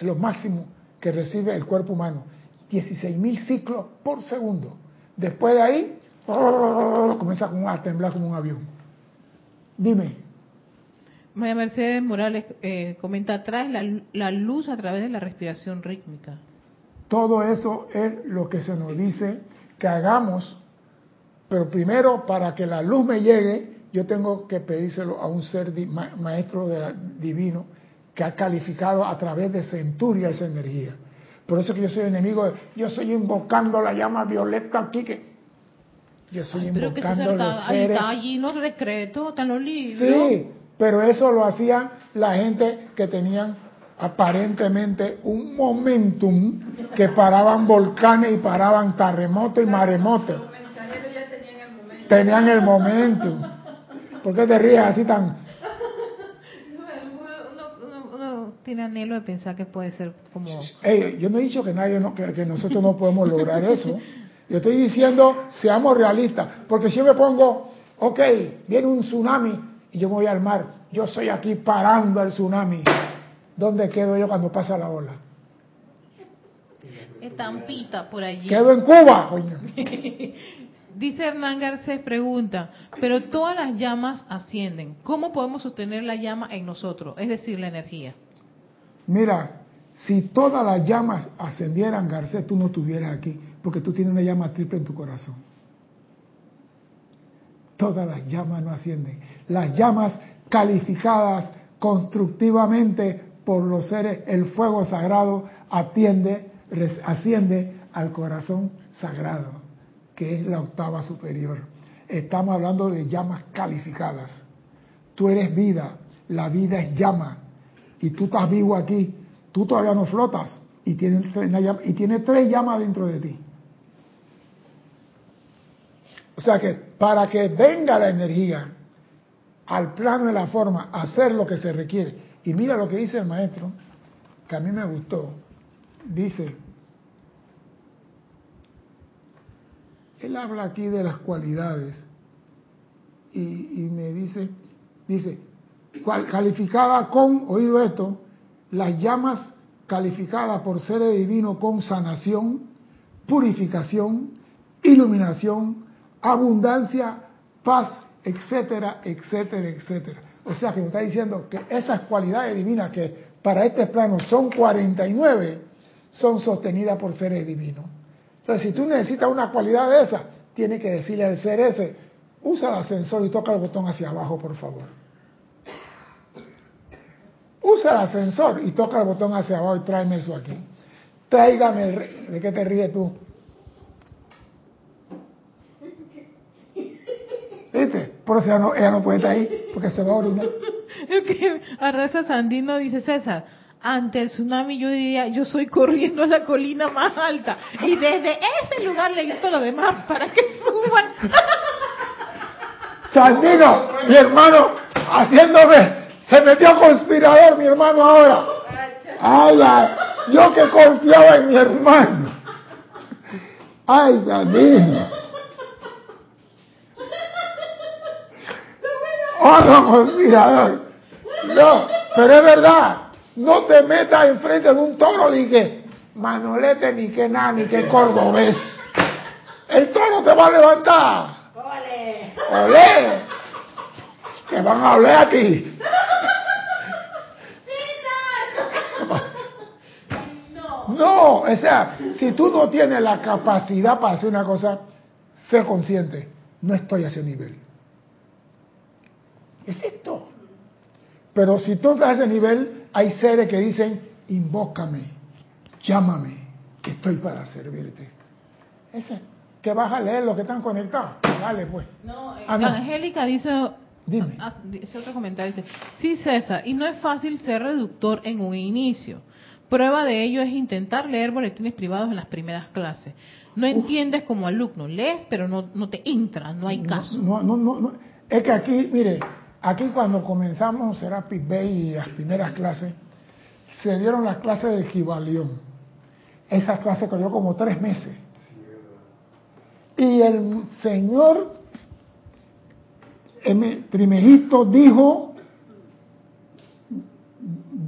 lo máximo que recibe el cuerpo humano. 16 mil ciclos por segundo. Después de ahí, comienza a temblar como un avión. Dime. María Mercedes Morales eh, comenta atrás la, la luz a través de la respiración rítmica. Todo eso es lo que se nos dice que hagamos, pero primero para que la luz me llegue, yo tengo que pedírselo a un ser di- ma- maestro de- divino que ha calificado a través de centuria esa energía. Por eso que yo soy enemigo, de- yo estoy invocando la llama violeta aquí, que yo estoy Ay, pero que invocando los está, seres está allí los decretos, están los libros. Sí, pero eso lo hacían la gente que tenían aparentemente un momentum que paraban volcanes y paraban terremotos y maremotos. Tenían el momento. ¿Por qué te ríes así tan? Uno, uno- uno tiene anhelo de pensar que puede ser como... Ey, yo no he dicho que nadie no- que, que nosotros no podemos lograr eso. Yo estoy diciendo, seamos realistas, porque si yo me pongo, ok, viene un tsunami y yo me voy al mar, yo estoy aquí parando el tsunami. ¿Dónde quedo yo cuando pasa la ola? Estampita por allí. Quedo en Cuba, coño. Dice Hernán Garcés, pregunta, pero todas las llamas ascienden. ¿Cómo podemos sostener la llama en nosotros? Es decir, la energía. Mira, si todas las llamas ascendieran, Garcés, tú no estuvieras aquí, porque tú tienes una llama triple en tu corazón. Todas las llamas no ascienden. Las llamas calificadas constructivamente por los seres, el fuego sagrado atiende, asciende al corazón sagrado, que es la octava superior. Estamos hablando de llamas calificadas. Tú eres vida, la vida es llama, y tú estás vivo aquí, tú todavía no flotas, y llama- y tienes tres llamas dentro de ti. O sea que para que venga la energía al plano de la forma, hacer lo que se requiere. Y mira lo que dice el maestro, que a mí me gustó. Dice, él habla aquí de las cualidades y, me dice, dice, calificada con, oído esto, las llamas calificadas por seres divinos con sanación, purificación, iluminación, abundancia, paz, etcétera, etcétera, etcétera. O sea que me está diciendo que esas cualidades divinas que para este plano son 49, son sostenidas por seres divinos. Entonces, si tú necesitas una cualidad de esa, tienes que decirle al ser ese, usa el ascensor y toca el botón hacia abajo, por favor. Usa el ascensor y toca el botón hacia abajo y tráeme eso aquí. Tráigame, el ¿de qué te ríes tú? ¿Viste? Por eso ella no, puede estar ahí, porque se va a orinar. Que Arraza Sandino dice, César, ante el tsunami yo diría, yo soy corriendo a la colina más alta y desde ese lugar le grito a los demás para que suban. Sandino, mi hermano, haciéndome, se metió conspirador mi hermano ahora. Ay, yo que confiaba en mi hermano. Ay, Sandino. Otro conspirador. No, pero es verdad. No te metas enfrente de un toro que manolete, ni que nada, ni que cordobés. El toro te va a levantar. ¡Olé! Que van a oler a ti. No, o sea, si tú no tienes la capacidad para hacer una cosa, sé consciente, no estoy a ese nivel. Es esto. Pero si tú estás a ese nivel, hay seres que dicen, invócame, llámame, que estoy para servirte. Ese, que vas a leer los que están conectados. Dale, pues. No, eh, Ah, no. Angélica dice, Dime. ah, dice otro comentario, dice, sí César, y no es fácil ser reductor en un inicio. Prueba de ello es intentar leer boletines privados en las primeras clases. No entiendes como alumno, lees pero no, no te entra, no hay caso. No, no, no, no. Es que aquí, mire, aquí cuando comenzamos Serapis Bay y las primeras clases, se dieron las clases de equivalión. Esas clases cogió como tres meses. Y el señor M. Trimegito dijo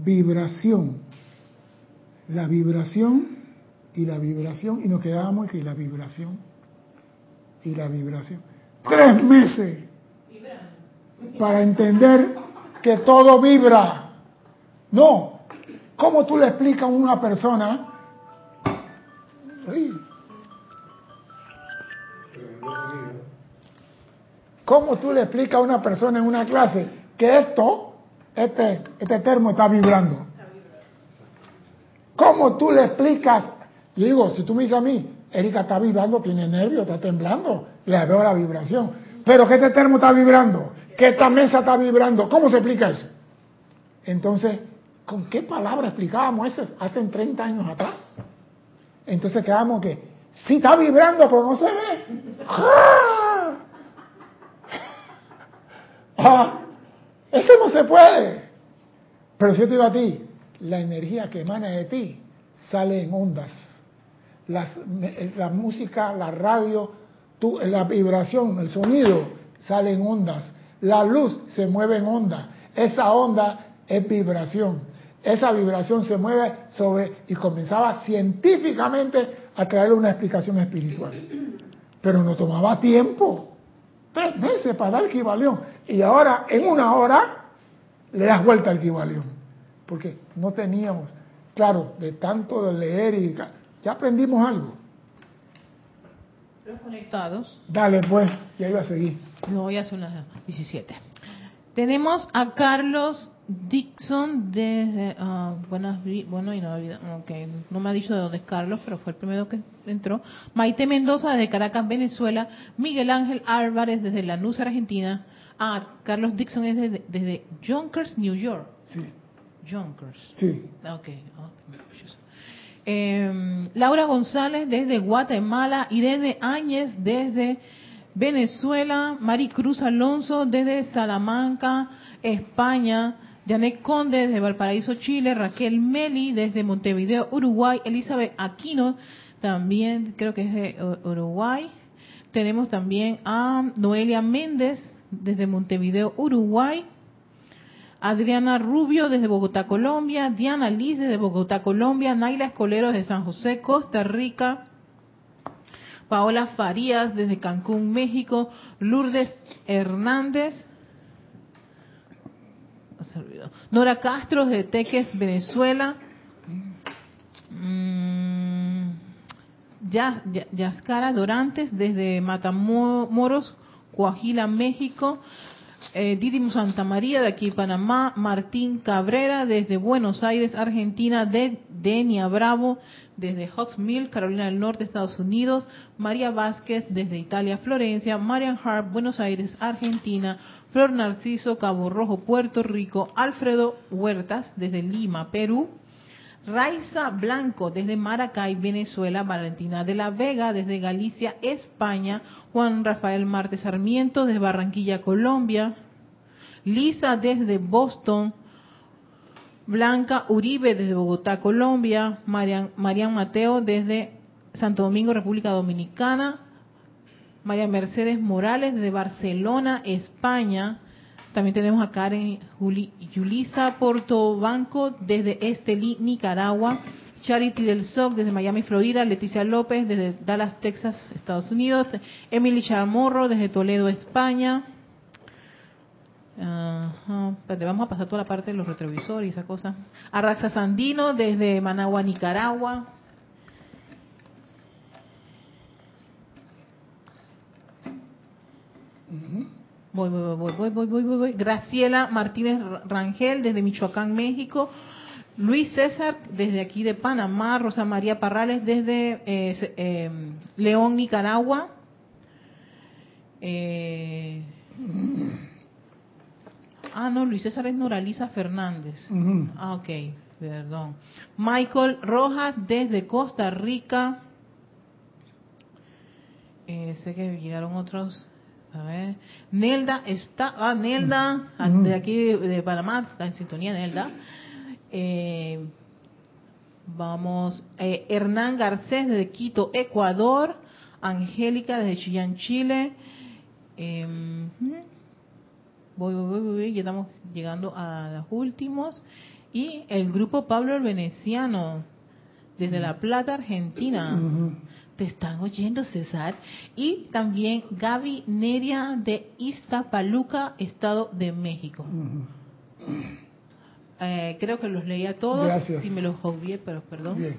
vibración. La vibración y la vibración, y nos quedábamos que la vibración y la vibración. Tres meses para entender que todo vibra. No, ¿cómo tú le explicas a una persona? ¿Cómo tú le explicas a una persona en una clase que esto, este, este termo está vibrando? ¿Cómo tú le explicas? Yo digo, si tú me dices a mí, Erika está vibrando, tiene nervios, está temblando, le veo la vibración. Pero que este termo está vibrando, que esta mesa está vibrando, ¿cómo se explica eso? Entonces, ¿con qué palabra explicábamos eso hace 30 años atrás? Entonces quedamos que, sí está vibrando, pero no se ve. ¡Ah! ¡Ah! Eso no se puede. Pero si yo te digo a ti, la energía que emana de ti sale en ondas. La música, la radio, la vibración, el sonido sale en ondas. La luz se mueve en onda. Esa onda es vibración. Esa vibración se mueve sobre y comenzaba científicamente a traer una explicación espiritual. Pero no tomaba tiempo. Tres meses para dar equivalión. Y ahora, en una hora, le das vuelta al equivalión. Porque no teníamos, claro, de tanto de leer y ya aprendimos algo. Los conectados. Dale, pues, ya iba a seguir. No, ya son las 17. Tenemos a Carlos Dixon desde ah, buenas bueno y no vida- okay, no me ha dicho de dónde es Carlos, pero fue el primero que entró. Maite Mendoza desde Caracas, Venezuela. Miguel Ángel Álvarez desde Lanús, Argentina. Ah, Carlos Dixon es desde, desde Yonkers, New York. Sí, Yonkers. sí. Ok. oh, maravilloso. Eh, Laura González desde Guatemala, Irene Áñez desde Venezuela, Maricruz Alonso desde Salamanca, España, Janet Conde desde Valparaíso, Chile, Raquel Meli desde Montevideo, Uruguay, Elizabeth Aquino también creo que es de Uruguay. Tenemos también a Noelia Méndez desde Montevideo, Uruguay. Adriana Rubio desde Bogotá, Colombia, Diana Liz desde Bogotá, Colombia, Naila Escolero desde San José, Costa Rica, Paola Farías desde Cancún, México, Lourdes Hernández. Nora Castro desde Teques, Venezuela, Mm, Ya- Ya- Yascara Dorantes desde Matamoros, Coahuila, México, eh, Didi Santa María de aquí Panamá, Martín Cabrera desde Buenos Aires, Argentina, de Denia Bravo desde Hawks Mill, Carolina del Norte, Estados Unidos, María Vázquez desde Italia, Florencia, Marian Harp, Buenos Aires, Argentina, Flor Narciso, Cabo Rojo, Puerto Rico, Alfredo Huertas desde Lima, Perú, Raiza Blanco desde Maracay, Venezuela, Valentina de la Vega desde Galicia, España, Juan Rafael Marte Sarmiento desde Barranquilla, Colombia, Lisa desde Boston, Blanca Uribe desde Bogotá, Colombia, Marian, Mateo desde Santo Domingo, República Dominicana, María Mercedes Morales desde Barcelona, España, también tenemos a Karen Juli- Yulisa Portobanco desde Estelí, Nicaragua. Charity del SOC desde Miami, Florida. Leticia López desde Dallas, Texas, Estados Unidos. Emily Chamorro desde Toledo, España. Espérate, vamos a pasar toda la parte de los retrovisores y esa cosa. Arraxa Sandino desde Managua, Nicaragua. Voy, voy, voy, voy, voy, voy, voy, voy. Graciela Martínez Rangel desde Michoacán, México. Luis César desde aquí de Panamá. Rosa María Parrales desde eh, eh, León, Nicaragua. Eh, ah, no, Luis César es Noraliza Fernández. Ah, ok, perdón. Michael Rojas desde Costa Rica. Eh, sé que llegaron otros. A ver. Nelda está. Ah, Nelda, ah, Mm. de aquí de Panamá, está en sintonía, Nelda. Eh, vamos. eh, Hernán Garcés desde Quito, Ecuador. Angélica desde Chillán, Chile. Eh. Voy, voy, voy, voy, ya estamos llegando a los últimos. Y el grupo Pablo el Veneciano, desde La Plata, Argentina. Ujú. Te están oyendo, César. Y también Gaby Neria de Iztapaluca, Estado de México. Ujú. Eh, creo que los leí a todos. Gracias. Si me los obvié, pero perdón. Bien.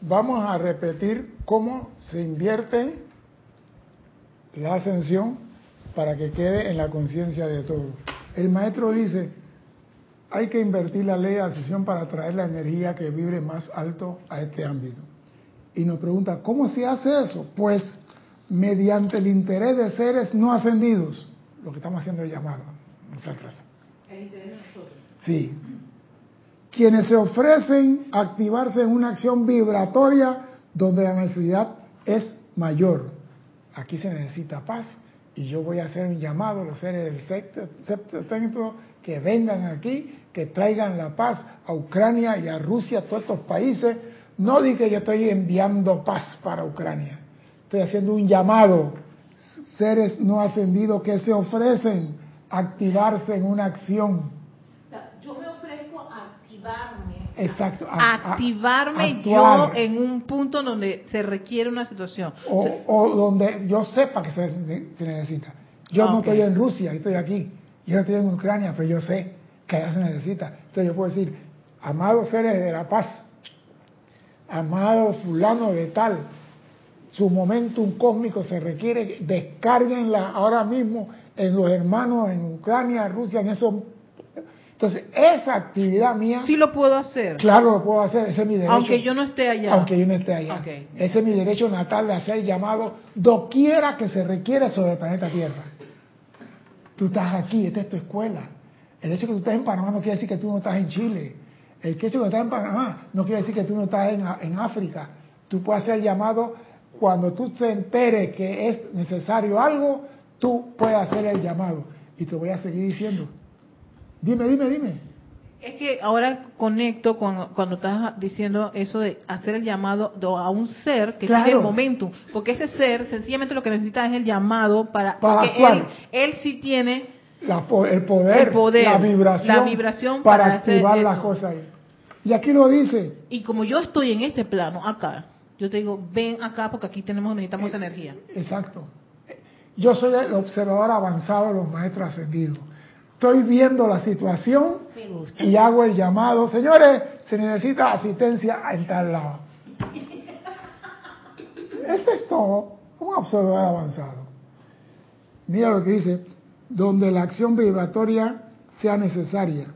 Vamos a repetir cómo se invierte la ascensión para que quede en la conciencia de todos. El maestro dice, hay que invertir la ley de ascensión para traer la energía que vibre más alto a este ámbito. Y nos pregunta, ¿cómo se hace eso? Pues mediante el interés de seres no ascendidos, lo que estamos haciendo el llamado, nosotros. Sí. Quienes se ofrecen a activarse en una acción vibratoria donde la necesidad es mayor. Aquí se necesita paz y yo voy a hacer un llamado a los seres del templo que vengan aquí, que traigan la paz a Ucrania y a Rusia, a todos estos países. No di que yo estoy enviando paz para Ucrania. Estoy haciendo un llamado. Seres no ascendidos que se ofrecen a activarse en una acción. Yo me ofrezco a activarme. Exacto. a- a- activarme actuar. yo en un punto donde se requiere una situación. o, O sea, o donde yo sepa que se, se necesita. Yo Ah, no estoy en Rusia, estoy aquí. Yo no estoy en Ucrania, pero yo sé que allá se necesita. Entonces yo puedo decir, amados seres de la paz, amado fulano de tal, su momentum cósmico se requiere, descárguenla ahora mismo en los hermanos en Ucrania, Rusia, en eso. Entonces, esa actividad mía, sí lo puedo hacer. claro lo puedo hacer, ese es mi derecho. Aunque yo no esté allá. Aunque yo no esté allá. Ese es mi derecho natal de hacer llamado doquiera que se requiere sobre el planeta Tierra. Tú estás aquí, esta es tu escuela. El hecho de que tú estés en Panamá no quiere decir que tú no estás en Chile. El hecho de que tú estás en Panamá no quiere decir que tú no estás en, en África. Tú puedes hacer llamado cuando tú te enteres que es necesario algo, tú puedes hacer el llamado. Y te voy a seguir diciendo. Dime, dime, dime. Es que ahora conecto con, cuando estás diciendo eso de hacer el llamado do- a un ser que Claro. tiene el momentum, porque ese ser sencillamente lo que necesita es el llamado para, Para porque él, él sí tiene La el, poder, El poder, la vibración, la vibración para, activar las cosas ahí. Y aquí lo dice, y como yo estoy en este plano acá, yo te digo ven acá porque aquí tenemos necesitamos esa energía. exacto. Yo soy el observador avanzado de los maestros ascendidos. Estoy viendo la situación y hago el llamado. Señores, se necesita asistencia en tal lado. Ese es todo, un observador avanzado. Mira lo que dice, donde la acción vibratoria sea necesaria.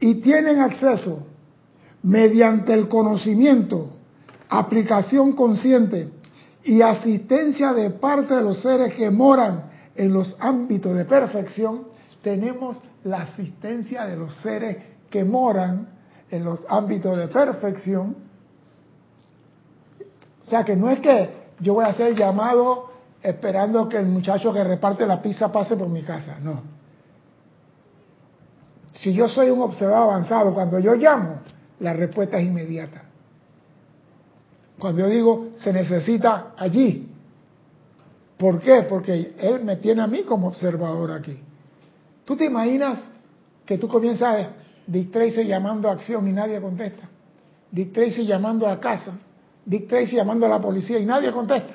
Y tienen acceso mediante el conocimiento, aplicación consciente y asistencia de parte de los seres que moran en los ámbitos de perfección, tenemos la asistencia de los seres que moran en los ámbitos de perfección. O sea que no es que yo voy a hacer llamado esperando que el muchacho que reparte la pizza pase por mi casa, no. Si yo soy un observador avanzado, cuando yo llamo, la respuesta es inmediata. Cuando yo digo, se necesita allí. ¿Por qué? Porque él me tiene a mí como observador aquí. ¿Tú te imaginas que tú comienzas Dick Tracy llamando a acción y nadie contesta? Dick Tracy llamando a casa, Dick Tracy llamando a la policía y nadie contesta.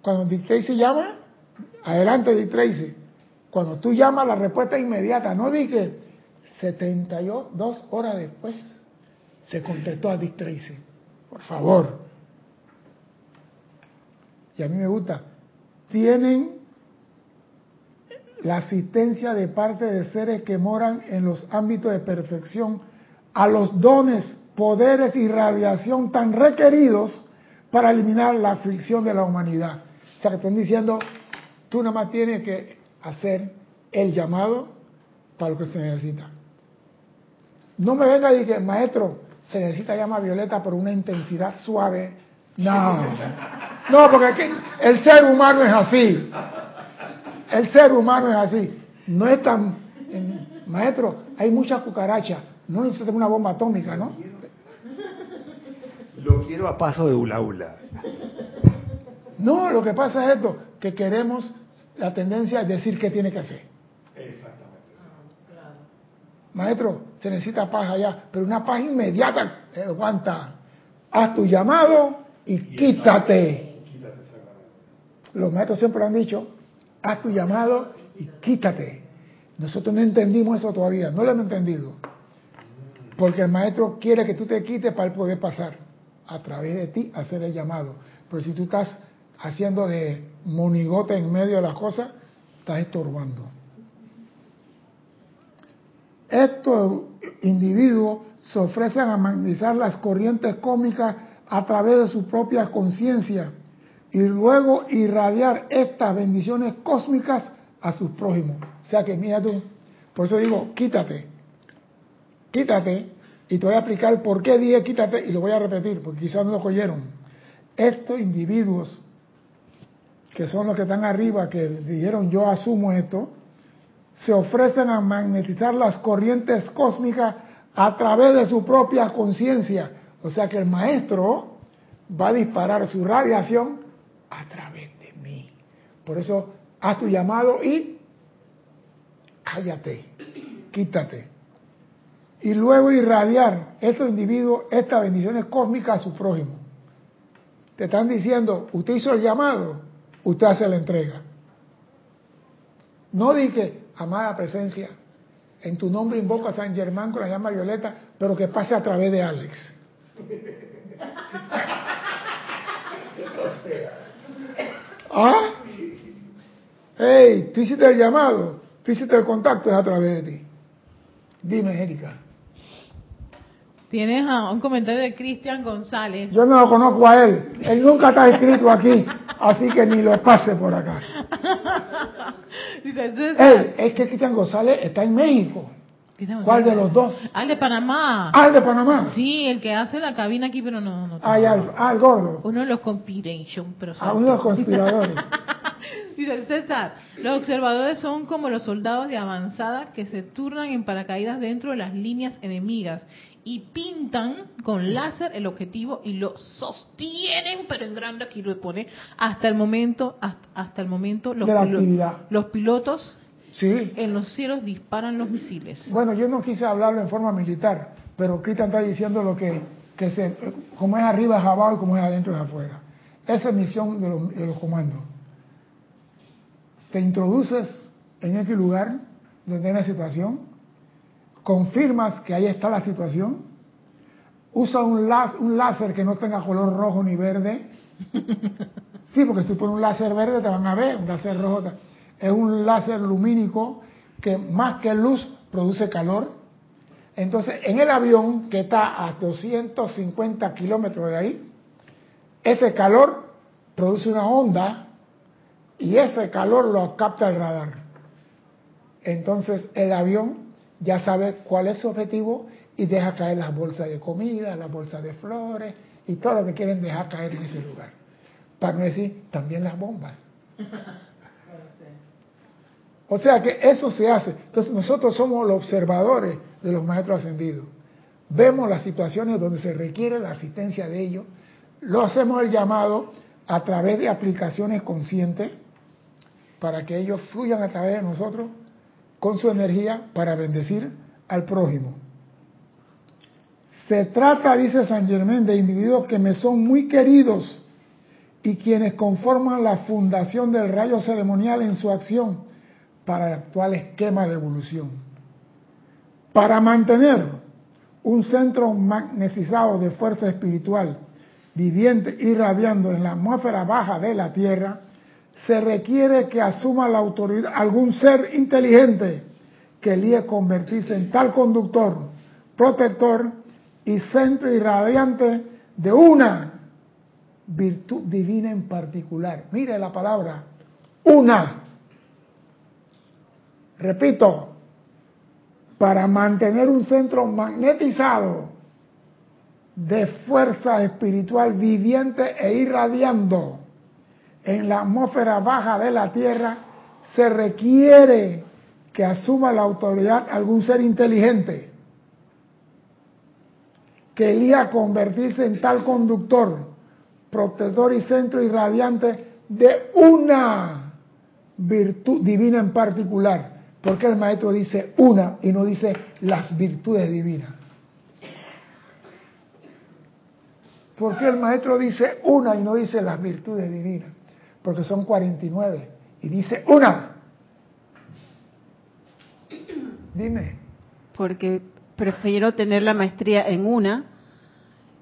Cuando Dick Tracy llama, adelante Dick Tracy. Cuando tú llamas, la respuesta es inmediata. No dije 72 horas después se contestó a Dick Tracy. Por favor. Y a mí me gusta. Tienen la asistencia de parte de seres que moran en los ámbitos de perfección a los dones, poderes y radiación tan requeridos para eliminar la aflicción de la humanidad. O sea, que están diciendo, tú nada más tienes que hacer el llamado para lo que se necesita. No me venga y diga, maestro, se necesita llama violeta por una intensidad suave. No, no, porque el ser humano es así. El ser humano es así. No es tan... Maestro, hay muchas cucarachas. No necesita una bomba atómica, ¿no? Lo quiero a paso de hula hula. No, lo que pasa es esto, que queremos la tendencia es decir qué tiene que hacer. Maestro, se necesita paz allá, pero una paz inmediata. eh, aguanta. Haz tu llamado y quítate. Los maestros siempre han dicho, haz tu llamado y quítate. Nosotros no entendimos eso todavía, no lo hemos entendido. Porque el maestro quiere que tú te quites para él poder pasar a través de ti, hacer el llamado. Pero si tú estás haciendo de monigote en medio de las cosas, estás estorbando. Estos individuos se ofrecen a magnetizar las corrientes cósmicas a través de su propia conciencia y luego irradiar estas bendiciones cósmicas a sus prójimos. O sea que mira tú, por eso digo, quítate, quítate, y te voy a explicar por qué dije quítate y lo voy a repetir, porque quizás no lo oyeron. Estos individuos, que son los que están arriba, que dijeron yo asumo esto, se ofrecen a magnetizar las corrientes cósmicas a través de su propia conciencia. O sea que el maestro va a disparar su radiación a través de mí. Por eso, haz tu llamado y cállate, quítate. Y luego irradiar estos individuos, estas bendiciones cósmicas a su prójimo. Te están diciendo, usted hizo el llamado, usted hace la entrega. No dije, amada presencia, en tu nombre invoco a San Germán con la llama violeta, pero que pase a través de Alex. ¿Ah? Hey, tú hiciste el llamado, tú hiciste el contacto, es a través de ti. Dime, Erika. Tienes a un comentario de Cristian González. Yo no lo conozco a él. Él nunca está escrito aquí, así que ni lo pase por acá. Dice, César, Él, es que Cristian González está en México. ¿Cuál de los dos? Ah, el de Panamá. Ah, el de Panamá. Sí, el que hace la cabina aquí, pero no. no Ah, ya, el- ah, el gordo. Uno de los conspiration, pero A uno de los conspiradores. Dice César, los observadores son como los soldados de avanzada que se turnan en paracaídas dentro de las líneas enemigas y pintan con láser el objetivo y lo sostienen, pero en grande aquí lo pone, hasta el momento, hasta, hasta el momento los, pilo- los pilotos Sí. en los cielos disparan los misiles. Bueno, yo no quise hablarlo en forma militar, pero Cristian está diciendo lo que, que se, como es arriba es abajo y como es adentro es afuera. Esa es misión de los, de los comandos. Te introduces en X lugar donde hay una situación, confirmas que ahí está la situación, usa un, lá- un láser que no tenga color rojo ni verde. Sí, porque si tú pones un láser verde te van a ver, un láser rojo es un láser lumínico que más que luz produce calor. Entonces, en el avión que está a 250 kilómetros de ahí, ese calor produce una onda y ese calor lo capta el radar. Entonces, el avión ya sabe cuál es su objetivo y deja caer las bolsas de comida, las bolsas de flores y todo lo que quieren dejar caer en ese lugar. Para no decir también las bombas. O sea que eso se hace. Entonces nosotros somos los observadores de los maestros ascendidos. Vemos las situaciones donde se requiere la asistencia de ellos, lo hacemos el llamado a través de aplicaciones conscientes para que ellos fluyan a través de nosotros con su energía para bendecir al prójimo. Se trata, dice San Germán, de individuos que me son muy queridos y quienes conforman la fundación del rayo ceremonial en su acción para el actual esquema de evolución. Para mantener un centro magnetizado de fuerza espiritual viviente irradiando en la atmósfera baja de la Tierra, se requiere que asuma la autoridad algún ser inteligente que elije convertirse en tal conductor, protector y centro irradiante de una virtud divina en particular. Mire la palabra, una. Repito, para mantener un centro magnetizado de fuerza espiritual viviente e irradiando en la atmósfera baja de la Tierra, se requiere que asuma la autoridad algún ser inteligente que elija convertirse en tal conductor, protector y centro irradiante de una virtud divina en particular. Porque el maestro dice una y no dice las virtudes divinas? ¿Por qué el maestro dice una y no dice las virtudes divinas? Porque son 49 y dice una. Dime. Porque prefiero tener la maestría en una,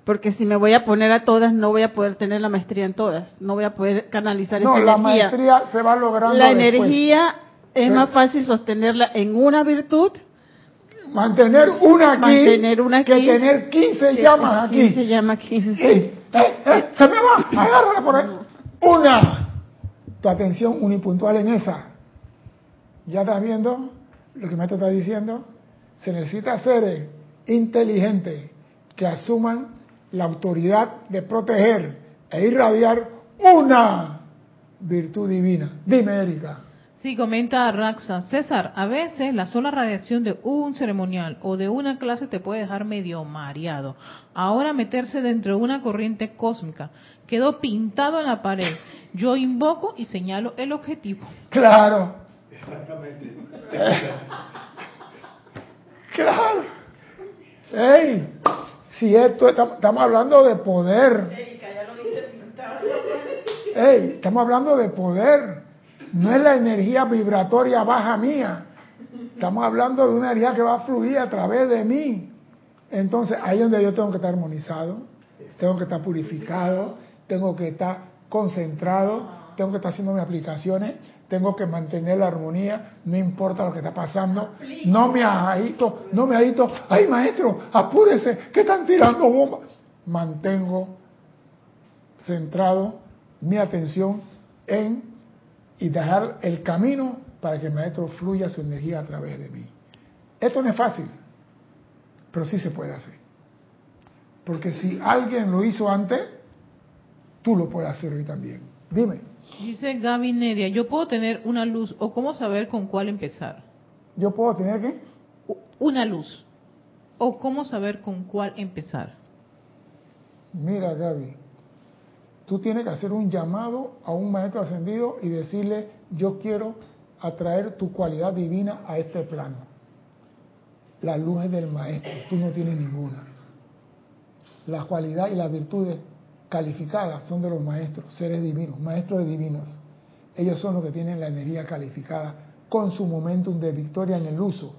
porque si me voy a poner a todas, no voy a poder tener la maestría en todas, no voy a poder canalizar no, esa la energía. maestría se va logrando La después. energía es Pero- más fácil sostenerla en una virtud Mantener una aquí, Mantener una aquí. que tener 15 llamas que se aquí. llama aquí. ¡Ey! ¡Eh, eh! ¡Se me va! ¡Agárrala por ahí! ¡Una! Tu atención unipuntual en esa. ¿Ya estás viendo lo que me está diciendo? Se necesita seres inteligentes que asuman la autoridad de proteger e irradiar una virtud divina. Dime, Erika. Sí, comenta Raxa. César, a veces la sola radiación de un ceremonial o de una clase te puede dejar medio mareado. Ahora meterse dentro de una corriente cósmica. Quedó pintado en la pared. Yo invoco y señalo el objetivo. Claro, Exactamente. claro. ¡Ey! Si esto, estamos hablando de poder. Ey, estamos hablando de poder. No es la energía vibratoria baja mía. Estamos hablando de una energía que va a fluir a través de mí. Entonces, ahí es donde yo tengo que estar armonizado, tengo que estar purificado, tengo que estar concentrado, tengo que estar haciendo mis aplicaciones, tengo que mantener la armonía, no importa lo que está pasando. No me agito, no me agito. Ay, maestro, apúrese, que están tirando bombas. Mantengo centrado mi atención en y dejar el camino para que el maestro fluya su energía a través de mí. Esto no es fácil, pero sí se puede hacer. Porque si alguien lo hizo antes, tú lo puedes hacer hoy también. Dime, Dice Gaby Neria, yo puedo tener una luz o cómo saber con cuál empezar. ¿yo puedo tener qué? Una luz o cómo saber con cuál empezar. Mira, Gaby, tú tienes que hacer un llamado a un maestro ascendido y decirle, yo quiero atraer tu cualidad divina a este plano. La luz es del maestro, tú no tienes ninguna. La cualidad y las virtudes calificadas son de los maestros, seres divinos, maestros divinos. Ellos son los que tienen la energía calificada con su momentum de victoria en el uso.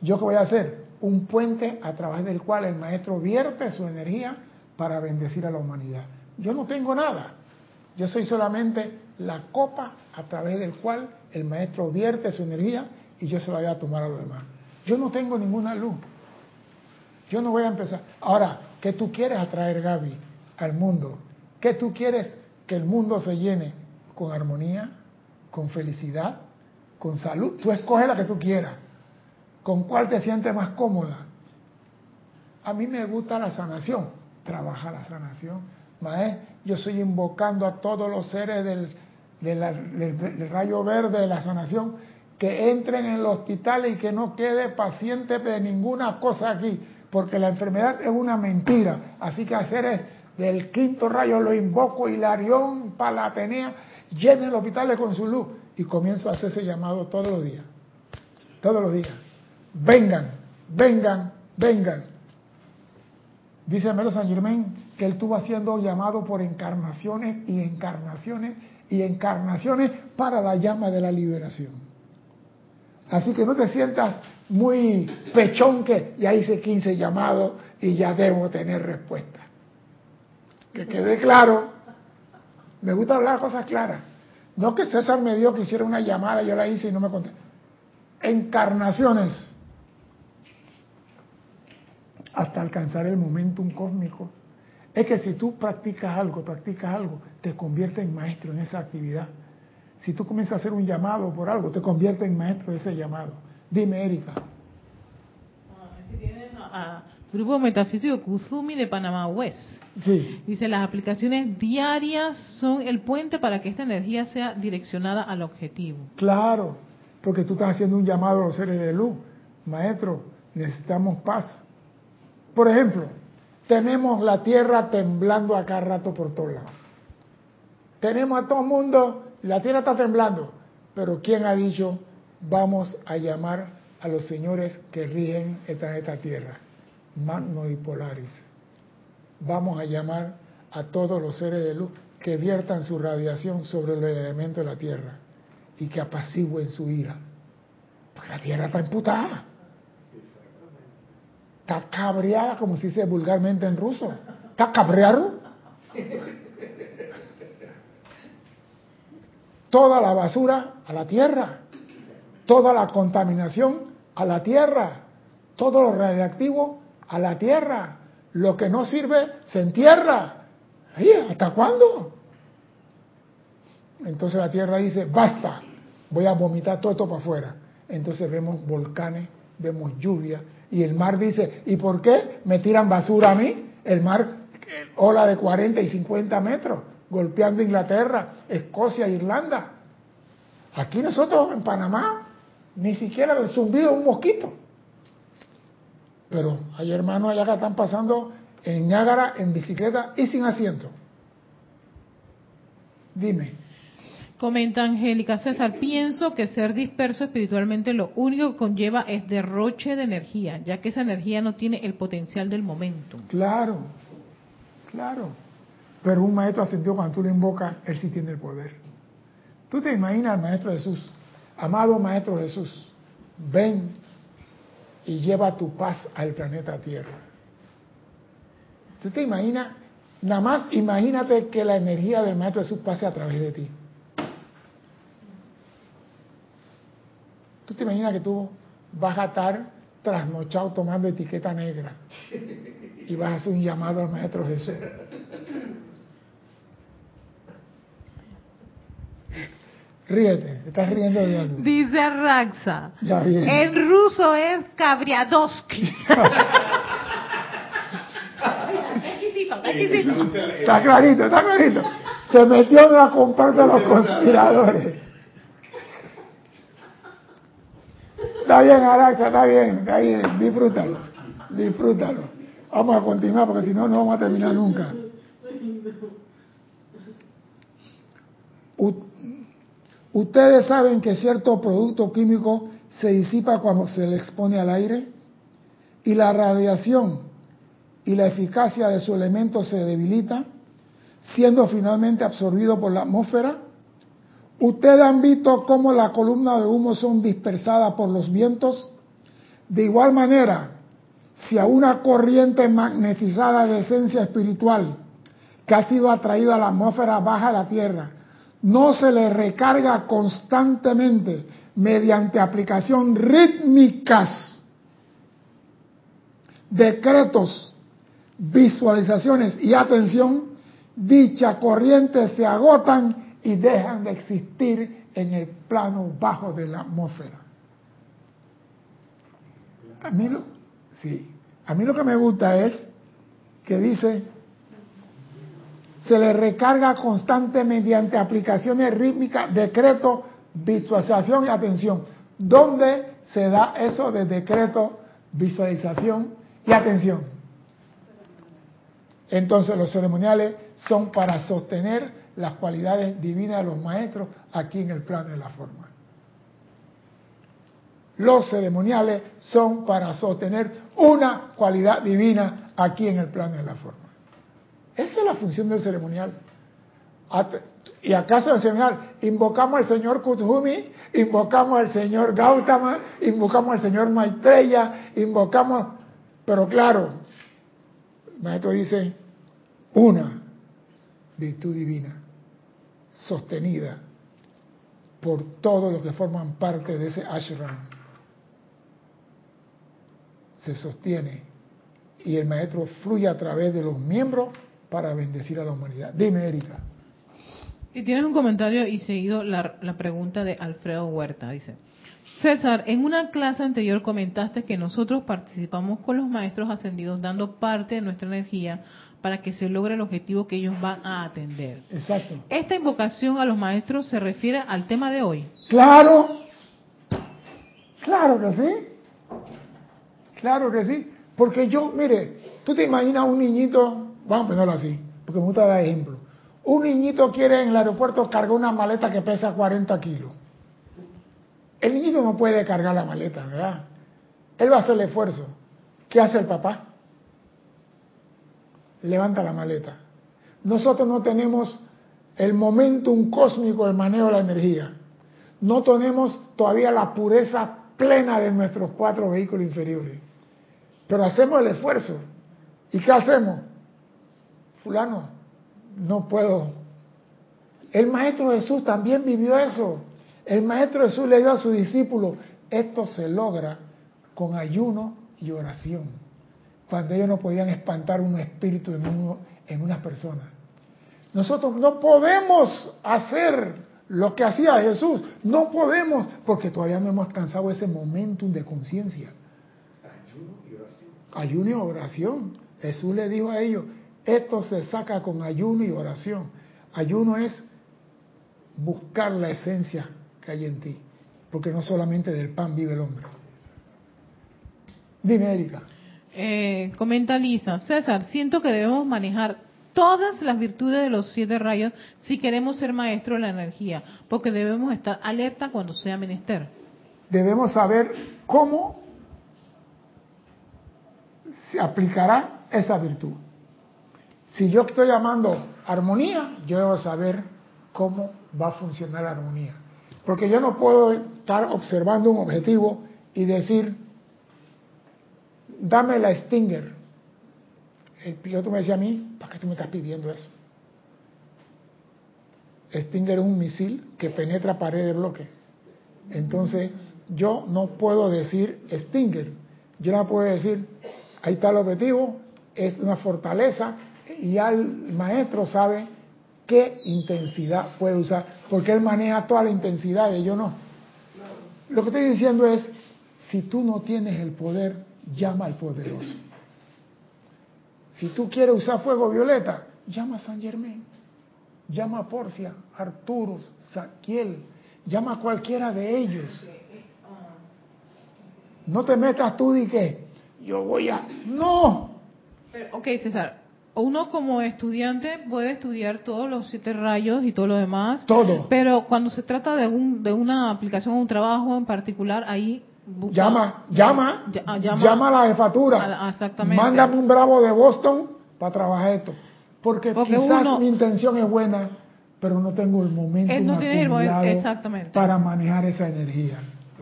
¿Yo qué voy a hacer? Un puente a través del cual el maestro vierte su energía para bendecir a la humanidad. Yo no tengo nada. Yo soy solamente la copa a través del cual el maestro vierte su energía y yo se la voy a tomar a los demás. Yo no tengo ninguna luz. Yo no voy a empezar. Ahora, ¿qué tú quieres atraer, Gaby, al mundo? ¿Qué tú quieres que el mundo se llene? ¿Con armonía? ¿Con felicidad? ¿Con salud? Tú escoges la que tú quieras. ¿Con cuál te sientes más cómoda? A mí me gusta la sanación. Trabaja la sanación. Maestro, yo estoy invocando a todos los seres del, del- rayo verde de la sanación que entren en el hospital y que no quede paciente de ninguna cosa aquí, porque la enfermedad es una mentira. Así que a seres del quinto rayo lo invoco, Hilarión, Palatenea, llenen los hospitales con su luz y comienzo a hacer ese llamado todos los días. Todos los días. Vengan, vengan, vengan. Dice Melo San Germán que él estuvo haciendo llamado por encarnaciones y encarnaciones y encarnaciones para la llama de la liberación. Así que no te sientas muy pechón que ya hice 15 llamados y ya debo tener respuesta. Que quede claro. Me gusta hablar cosas claras. No que César me dio que hiciera una llamada, yo la hice y no me conté. Encarnaciones. Hasta alcanzar el momentum cósmico. Es que si tú practicas algo, practicas algo, te convierte en maestro en esa actividad. Si tú comienzas a hacer un llamado por algo, te convierte en maestro de ese llamado. Dime, Erika. Ah, Grupo Metafísico Kuzumi de Panamá West. Sí. Dice, las aplicaciones diarias son el puente para que esta energía sea direccionada al objetivo. Claro, porque tú estás haciendo un llamado a los seres de luz. Maestro, necesitamos paz. Por ejemplo, tenemos la tierra temblando acá rato por todos lados. Tenemos a todo el mundo, la tierra está temblando, pero ¿quién ha dicho vamos a llamar a los señores que rigen el planeta Tierra? Magno y Polaris. Vamos a llamar a todos los seres de luz que viertan su radiación sobre los elementos de la Tierra y que apacigüen su ira. Porque la Tierra está emputada. Está cabreada, como se dice vulgarmente en ruso. Está cabreado. Toda la basura a la tierra. Toda la contaminación a la tierra. Todo lo radiactivo a la tierra. Lo que no sirve se entierra. Ay, ¿Hasta cuándo? Entonces la tierra dice, basta, voy a vomitar todo esto para afuera. Entonces vemos volcanes, vemos lluvia, y el mar dice, ¿y por qué me tiran basura a mí? El mar, ola de 40 y 50 metros, golpeando Inglaterra, Escocia, Irlanda. Aquí nosotros en Panamá, ni siquiera el zumbido un mosquito. Pero hay hermanos allá que están pasando en Niágara en bicicleta y sin asiento. Dime. Comenta Angélica César, pienso que ser disperso espiritualmente lo único que conlleva es derroche de energía, ya que esa energía no tiene el potencial del momento. Claro, claro. Pero un maestro ascendió cuando tú le invocas, él sí tiene el poder. Tú te imaginas al maestro Jesús, amado maestro Jesús, ven y lleva tu paz al planeta Tierra. Tú te imaginas, nada más imagínate que la energía del maestro Jesús pase a través de ti. ¿Tú te imaginas que tú vas a estar trasnochado tomando etiqueta negra y vas a hacer un llamado al Maestro Jesús? Ríete, te estás riendo de algo. Dice Raxa, Ya bien. en ruso es exquisito, exquisito. Está clarito, está clarito. Se metió en la comparsa de los conspiradores. Está bien, Araxa, está bien, disfrútalo, disfrútalo. Vamos a continuar porque si no, no vamos a terminar nunca. U- Ustedes saben que cierto producto químico se disipa cuando se le expone al aire y la radiación y la eficacia de su elemento se debilita, siendo finalmente absorbido por la atmósfera. Ustedes han visto cómo las columnas de humo son dispersadas por los vientos. De igual manera, si a una corriente magnetizada de esencia espiritual que ha sido atraída a la atmósfera baja de la Tierra, no se le recarga constantemente mediante aplicación rítmicas, decretos, visualizaciones y atención, dicha corriente se agotan y dejan de existir en el plano bajo de la atmósfera. A mí lo, sí, a mí lo que me gusta es que dice se le recarga constante mediante aplicaciones rítmicas, decreto, visualización y atención. ¿Dónde se da eso de decreto, visualización y atención? Entonces los ceremoniales son para sostener las cualidades divinas de los maestros aquí en el plano de la forma. Los ceremoniales son para sostener una cualidad divina aquí en el plano de la forma. Esa es la función del ceremonial. Y acaso del ceremonial, invocamos al señor Kuthumi, invocamos al señor Gautama, invocamos al señor Maitreya, invocamos, pero claro, el maestro dice, una virtud divina, sostenida por todos los que forman parte de ese ashram. Se sostiene y el maestro fluye a través de los miembros para bendecir a la humanidad. Dime, Erika. Y tienes un comentario y seguido la, la pregunta de Alfredo Huerta. Dice, César, en una clase anterior comentaste que nosotros participamos con los maestros ascendidos dando parte de nuestra energía para que se logre el objetivo que ellos van a atender. Exacto. ¿Esta invocación a los maestros se refiere al tema de hoy? Claro, claro que sí, claro que sí, porque yo, mire, tú te imaginas un niñito, vamos a ponerlo así, porque me gusta dar ejemplo, un niñito quiere en el aeropuerto cargar una maleta que pesa 40 kilos. El niñito no puede cargar la maleta, ¿verdad? Él va a hacer el esfuerzo. ¿Qué hace el papá? Levanta la maleta. Nosotros no tenemos el momentum cósmico del manejo de la energía. No tenemos todavía la pureza plena de nuestros cuatro vehículos inferiores. Pero hacemos el esfuerzo. ¿Y qué hacemos? Fulano, no puedo. El Maestro Jesús también vivió eso. El Maestro Jesús le dio a su discípulo, esto se logra con ayuno y oración, cuando ellos no podían espantar un espíritu en, uno, en una persona. Nosotros no podemos hacer lo que hacía Jesús, no podemos, porque todavía no hemos alcanzado ese momentum de conciencia. Ayuno y oración. Ayuno y oración. Jesús le dijo a ellos, esto se saca con ayuno y oración. Ayuno es buscar la esencia que hay en ti, porque no solamente del pan vive el hombre. Dime, Erika. Eh, comenta Lisa, César, siento que debemos manejar todas las virtudes de los siete rayos si queremos ser maestros de la energía, porque debemos estar alerta cuando sea menester. Debemos saber cómo se aplicará esa virtud. Si yo estoy llamando armonía, yo debo saber cómo va a funcionar la armonía. Porque yo no puedo estar observando un objetivo y decir, dame la Stinger. El piloto me decía a mí, ¿para qué tú me estás pidiendo eso? Stinger es un misil que penetra pared de bloque. Entonces, yo no puedo decir Stinger. Yo no puedo decir, ahí está el objetivo, es una fortaleza, ya el maestro sabe qué intensidad puede usar, porque él maneja toda la intensidad y yo no. Lo que estoy diciendo es, si tú no tienes el poder, llama al poderoso. Si tú quieres usar fuego violeta, llama a San Germain, llama a Porcia, Arturo, Saquiel, llama a cualquiera de ellos. No te metas tú y que yo voy a... No, ok, César, uno como estudiante puede estudiar todos los siete rayos y todo lo demás, todo. pero cuando se trata de, un, de una aplicación o un trabajo en particular, ahí... busca- Llama, llama, ah, llama, a la jefatura. a la- exactamente. Mándame un bravo de Boston para trabajar esto. Porque, Porque quizás uno- mi intención es buena, pero no tengo el momento Eh, no tienes el momento- exactamente. para manejar esa energía.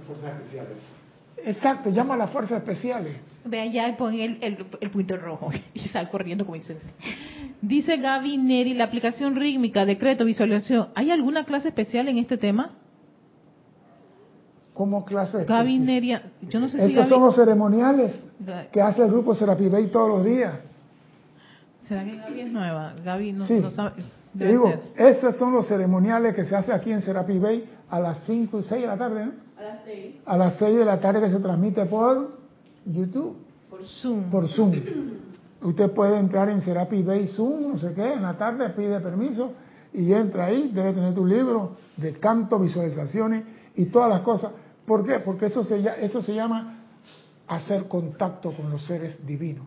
Fuerzas especiales. Exacto, llama a las fuerzas especiales. Ve allá y pon el, el, el punto rojo y sal corriendo como dice. Dice Gaby Neri, la aplicación rítmica, decreto, visualización. ¿Hay alguna clase especial en este tema? Como clase Gaby. Neri, yo no sé si Esos Gaby- son los ceremoniales que hace el grupo Serapi Bay todos los días. ¿Será que Gaby es nueva? Gaby no, Sí. no sabe. Te debe digo, ser. esos son los ceremoniales que se hace aquí en Serapi Bay a las 5 y 6 de la tarde, ¿no? A las seis. A las 6 de la tarde que se transmite por YouTube. Por Zoom. por Zoom. Usted puede entrar en Serapi Bay Zoom, no sé qué, en la tarde pide permiso y entra ahí, debe tener tu libro de canto, visualizaciones y todas las cosas. ¿Por qué? Porque eso se, eso se llama hacer contacto con los seres divinos.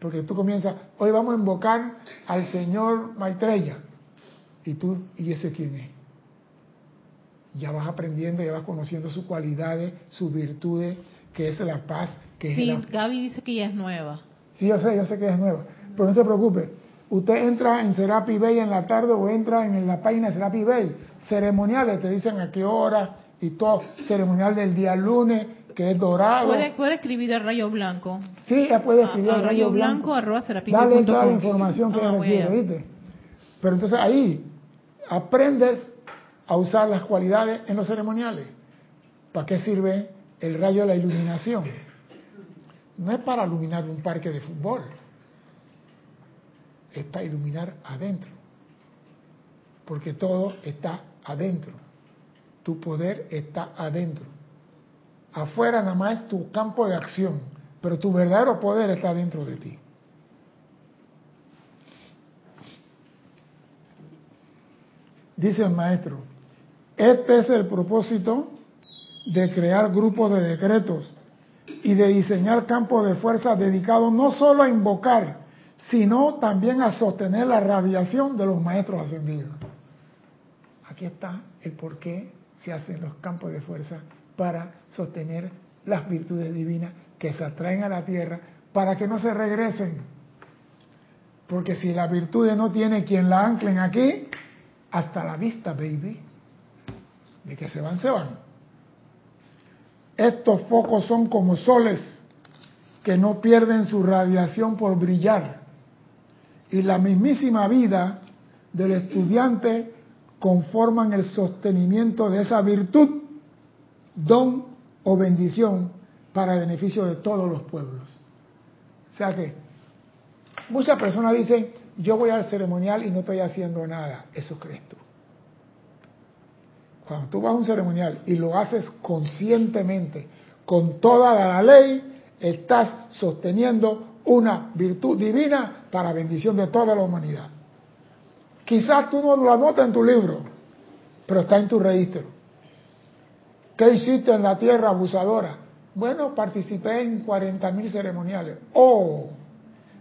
Porque tú comienzas, hoy vamos a invocar al Señor Maitreya. Y tú, ¿y ese quién es? Ya vas aprendiendo, ya vas conociendo sus cualidades, sus virtudes, que es la paz, que es Sí, la Gaby dice que ella es nueva. Sí, yo sé, yo sé que es nueva. Pero no se preocupe. Usted entra en Serapi Bay en la tarde o entra en la página de Serapi Bay. Ceremoniales, te dicen a qué hora y todo. Ceremonial del día lunes, que es dorado. Puede, puede escribir a Rayo Blanco. Sí, ella puede A- escribir a al rayo rayo blanco blanco. arroba Dale toda la información que Ah, ella requiere. ¿viste? Pero entonces ahí aprendes a usar las cualidades en los ceremoniales. ¿Para qué sirve el rayo de la iluminación? No es para iluminar un parque de fútbol, es para iluminar adentro, porque todo está adentro, tu poder está adentro. Afuera nada más es tu campo de acción, pero tu verdadero poder está dentro de ti. Dice el maestro, este es el propósito de crear grupos de decretos y de diseñar campos de fuerza dedicados no solo a invocar, sino también a sostener la radiación de los maestros ascendidos. Aquí está el por qué se hacen los campos de fuerza para sostener las virtudes divinas que se atraen a la tierra para que no se regresen. Porque si las virtudes no tiene quien la anclen aquí, hasta la vista, baby. De que se van, se van. Estos focos son como soles que no pierden su radiación por brillar. Y la mismísima vida del estudiante conforman el sostenimiento de esa virtud, don o bendición para el beneficio de todos los pueblos. O sea que muchas personas dicen, yo voy al ceremonial y no estoy haciendo nada. Eso crees tú. Cuando tú vas a un ceremonial y lo haces conscientemente, con toda la ley, estás sosteniendo una virtud divina para bendición de toda la humanidad. Quizás tú no lo anotas en tu libro, pero está en tu registro. ¿Qué hiciste en la tierra abusadora? Bueno, participé en 40.000 ceremoniales. Oh,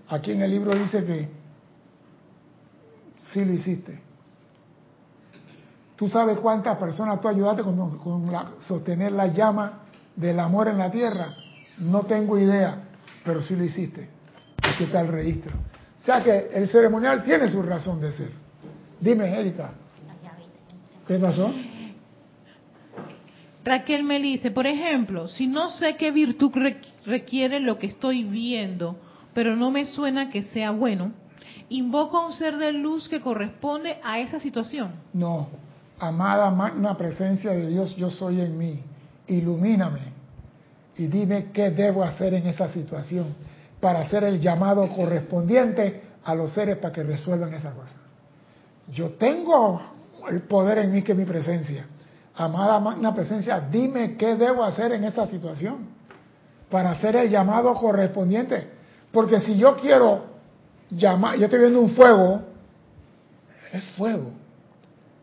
aquí en el libro dice que sí lo hiciste. ¿Tú sabes cuántas personas tú ayudaste con, sostener la llama del amor en la tierra? No tengo idea, pero sí lo hiciste. Aquí está el registro. O sea que el ceremonial tiene su razón de ser. Dime, Erika. ¿Qué pasó? Raquel me dice, por ejemplo, si no sé qué virtud requiere lo que estoy viendo, pero no me suena que sea bueno, invoco a un ser de luz que corresponde a esa situación. No, amada magna presencia de Dios, yo soy en mí, ilumíname y dime qué debo hacer en esa situación para hacer el llamado correspondiente a los seres para que resuelvan esa cosa. Yo tengo el poder en mí que es mi presencia. Amada magna presencia, dime qué debo hacer en esa situación para hacer el llamado correspondiente. Porque si yo quiero llamar, yo estoy viendo un fuego, es fuego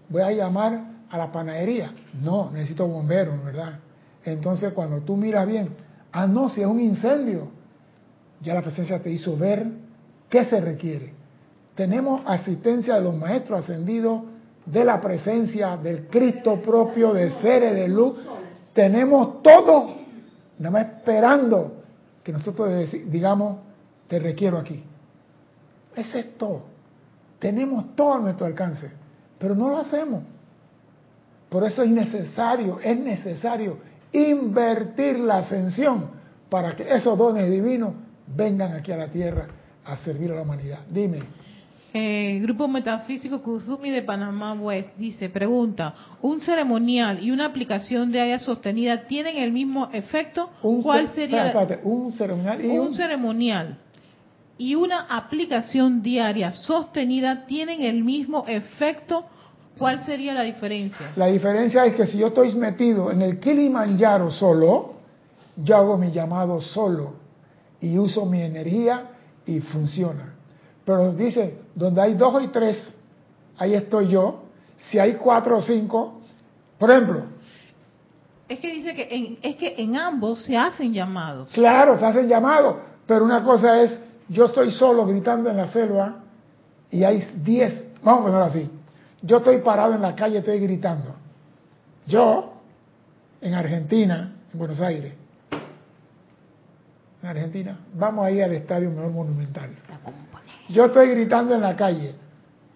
voy a llamar a la panadería. No, necesito bomberos, ¿verdad? Entonces cuando tú miras bien, ah, no, si es un incendio, ya la presencia te hizo ver qué se requiere. Tenemos asistencia de los maestros ascendidos, de la presencia del Cristo propio, de seres de luz. Tenemos todo, nada más esperando que nosotros digamos, te requiero aquí. Ese es todo. Tenemos todo a nuestro alcance pero no lo hacemos. Por eso es necesario, es necesario invertir la ascensión para que esos dones divinos vengan aquí a la tierra a servir a la humanidad. Dime. El Grupo Metafísico Kuzumi de Panamá West dice, pregunta, ¿un ceremonial y una aplicación de haya sostenida tienen el mismo efecto? ¿Cuál sería? un ceremonial y un ceremonial y una aplicación diaria sostenida tienen el mismo efecto ¿Cuál sería la diferencia? La diferencia es que si yo estoy metido en el Kilimanjaro solo, yo hago mi llamado solo y uso mi energía y funciona. Pero dice, donde hay dos y tres, ahí estoy yo. Si hay cuatro o cinco, por ejemplo. Es que dice que en, es que en ambos se hacen llamados. Claro, se hacen llamados, pero una cosa es, yo estoy solo gritando en la selva y hay diez, vamos a ponerlo así, yo estoy parado en la calle, estoy gritando. Yo, en Argentina, en Buenos Aires, en Argentina, vamos a ir al estadio mejor monumental. Yo estoy gritando en la calle,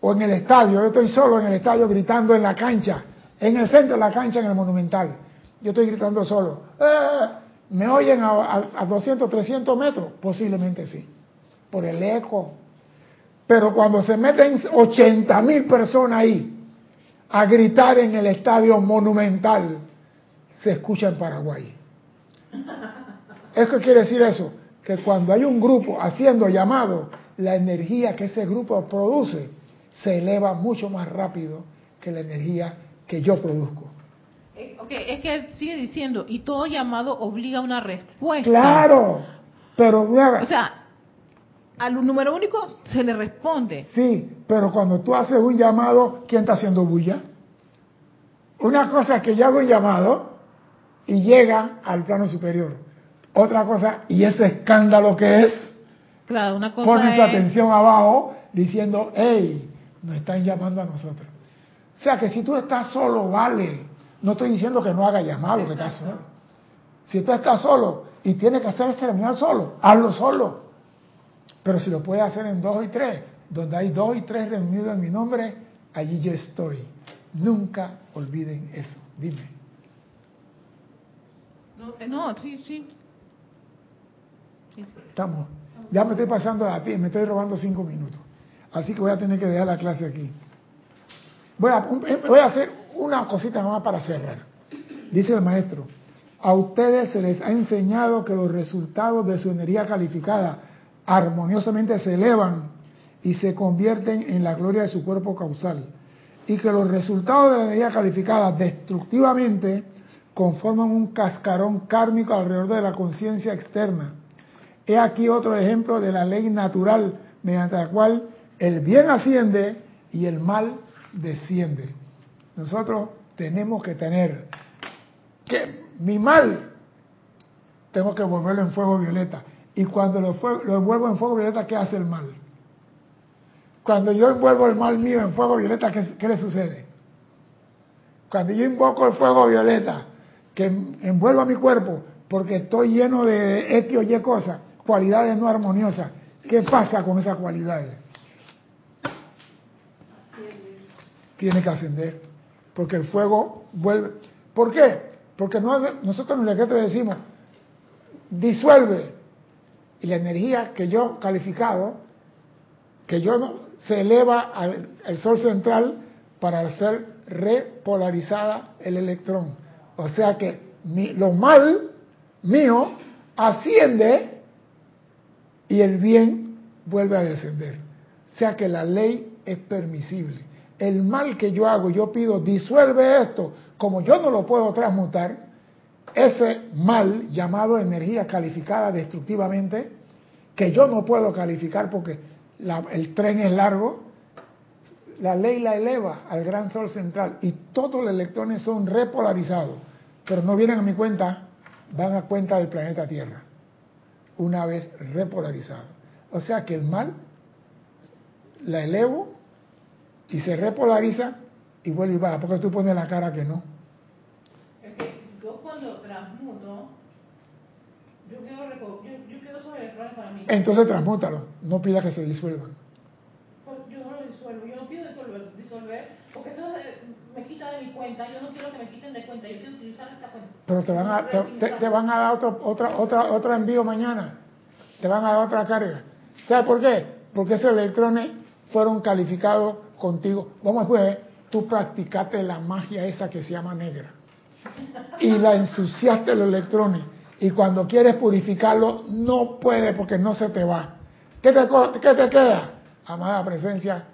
o en el estadio, yo estoy solo en el estadio gritando en la cancha, en el centro de la cancha, en el monumental. Yo estoy gritando solo. ¡Eh! ¿Me oyen a, a 200, 300 metros? Posiblemente sí, por el eco, pero cuando se meten 80 mil personas ahí, a gritar en el estadio monumental, se escucha en Paraguay. ¿Eso quiere decir eso? Que cuando hay un grupo haciendo llamado, la energía que ese grupo produce se eleva mucho más rápido que la energía que yo produzco. Eh, Ok, es que él sigue diciendo, y todo llamado obliga a una respuesta. Claro, pero O sea, al número único se le responde. sí, pero cuando tú haces un llamado, ¿quién está haciendo bulla? Una cosa es que yo hago un llamado y llega al plano superior. Otra cosa, y ese escándalo que es, Claro, una cosa pone su es... atención abajo diciendo, hey, nos están llamando a nosotros. O sea que si tú estás solo, vale. No estoy diciendo que no haga llamado, que estás solo. Si tú estás solo y tienes que hacer el ceremonial solo, hazlo solo. Pero si lo puedes hacer en dos y tres, donde hay dos y tres reunidos en mi nombre, allí yo estoy. Nunca olviden eso. Dime. No, eh, no, sí, sí. Sí. Estamos. Ya me estoy pasando a ti, me estoy robando cinco minutos. Así que voy a tener que dejar la clase aquí. Voy a, voy a hacer una cosita más para cerrar. Dice el maestro, a ustedes se les ha enseñado que los resultados de su energía calificada armoniosamente se elevan y se convierten en la gloria de su cuerpo causal. Y que los resultados de la energía calificada destructivamente conforman un cascarón kármico alrededor de la conciencia externa. He aquí otro ejemplo de la ley natural mediante la cual el bien asciende y el mal desciende. Nosotros tenemos que tener que mi mal tengo que volverlo en fuego violeta. Y cuando lo, lo envuelvo en fuego violeta, ¿qué hace el mal? Cuando yo envuelvo el mal mío en fuego violeta, ¿qué, le sucede? Cuando yo invoco el fuego violeta, que envuelva mi cuerpo, porque estoy lleno de X o Y cosas, cualidades no armoniosas, ¿qué pasa con esas cualidades? Tiene que ascender, porque el fuego vuelve. ¿Por qué? Porque no, nosotros en el decreto decimos, disuelve, y la energía que yo calificado, que yo se eleva al, sol central para hacer repolarizada el electrón. O sea que mi, lo mal mío asciende y el bien vuelve a descender. O sea que la ley es permisible. El mal que yo hago, yo pido, disuelve esto, como yo no lo puedo transmutar, ese mal llamado energía calificada destructivamente, que yo no puedo calificar porque el tren es largo, la ley la eleva al gran sol central y todos los electrones son repolarizados, pero no vienen a mi cuenta, van a cuenta del planeta Tierra, una vez repolarizado. O sea que el mal la elevo y se repolariza y vuelve y baja, porque tú pones la cara que no. Yo cuando transmuto, yo quiero, yo, yo quiero esos electrones para mí. Entonces transmútalo, no pida que se disuelvan. Pues yo no lo disuelvo, yo no pido disolver, disolver porque eso eh, me quita de mi cuenta, yo no quiero que me quiten de cuenta, yo quiero utilizar esta cuenta. Pero te van a, te, te, te van a dar otro, otra, otra, otro envío mañana, te van a dar otra carga. ¿Sabes por qué? Porque esos electrones fueron calificados contigo. Vamos a ver, tú practicaste la magia esa que se llama negra y la ensuciaste los electrones y cuando quieres purificarlo no puedes porque no se te va. ¿Qué te, qué te queda? Amada presencia,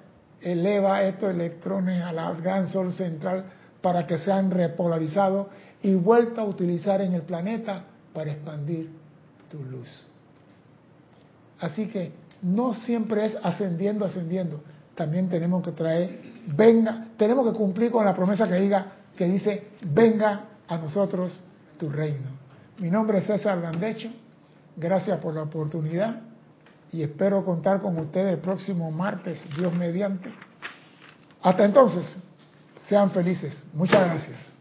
eleva estos electrones a la gran sol central para que sean repolarizados y vuelta a utilizar en el planeta para expandir tu luz. Así que no siempre es ascendiendo, ascendiendo. También tenemos que traer, venga, tenemos que cumplir con la promesa que diga, que dice, venga a nosotros tu reino. Mi nombre es César Landecho, gracias por la oportunidad y espero contar con ustedes el próximo martes, Dios mediante. Hasta entonces, sean felices. Muchas gracias.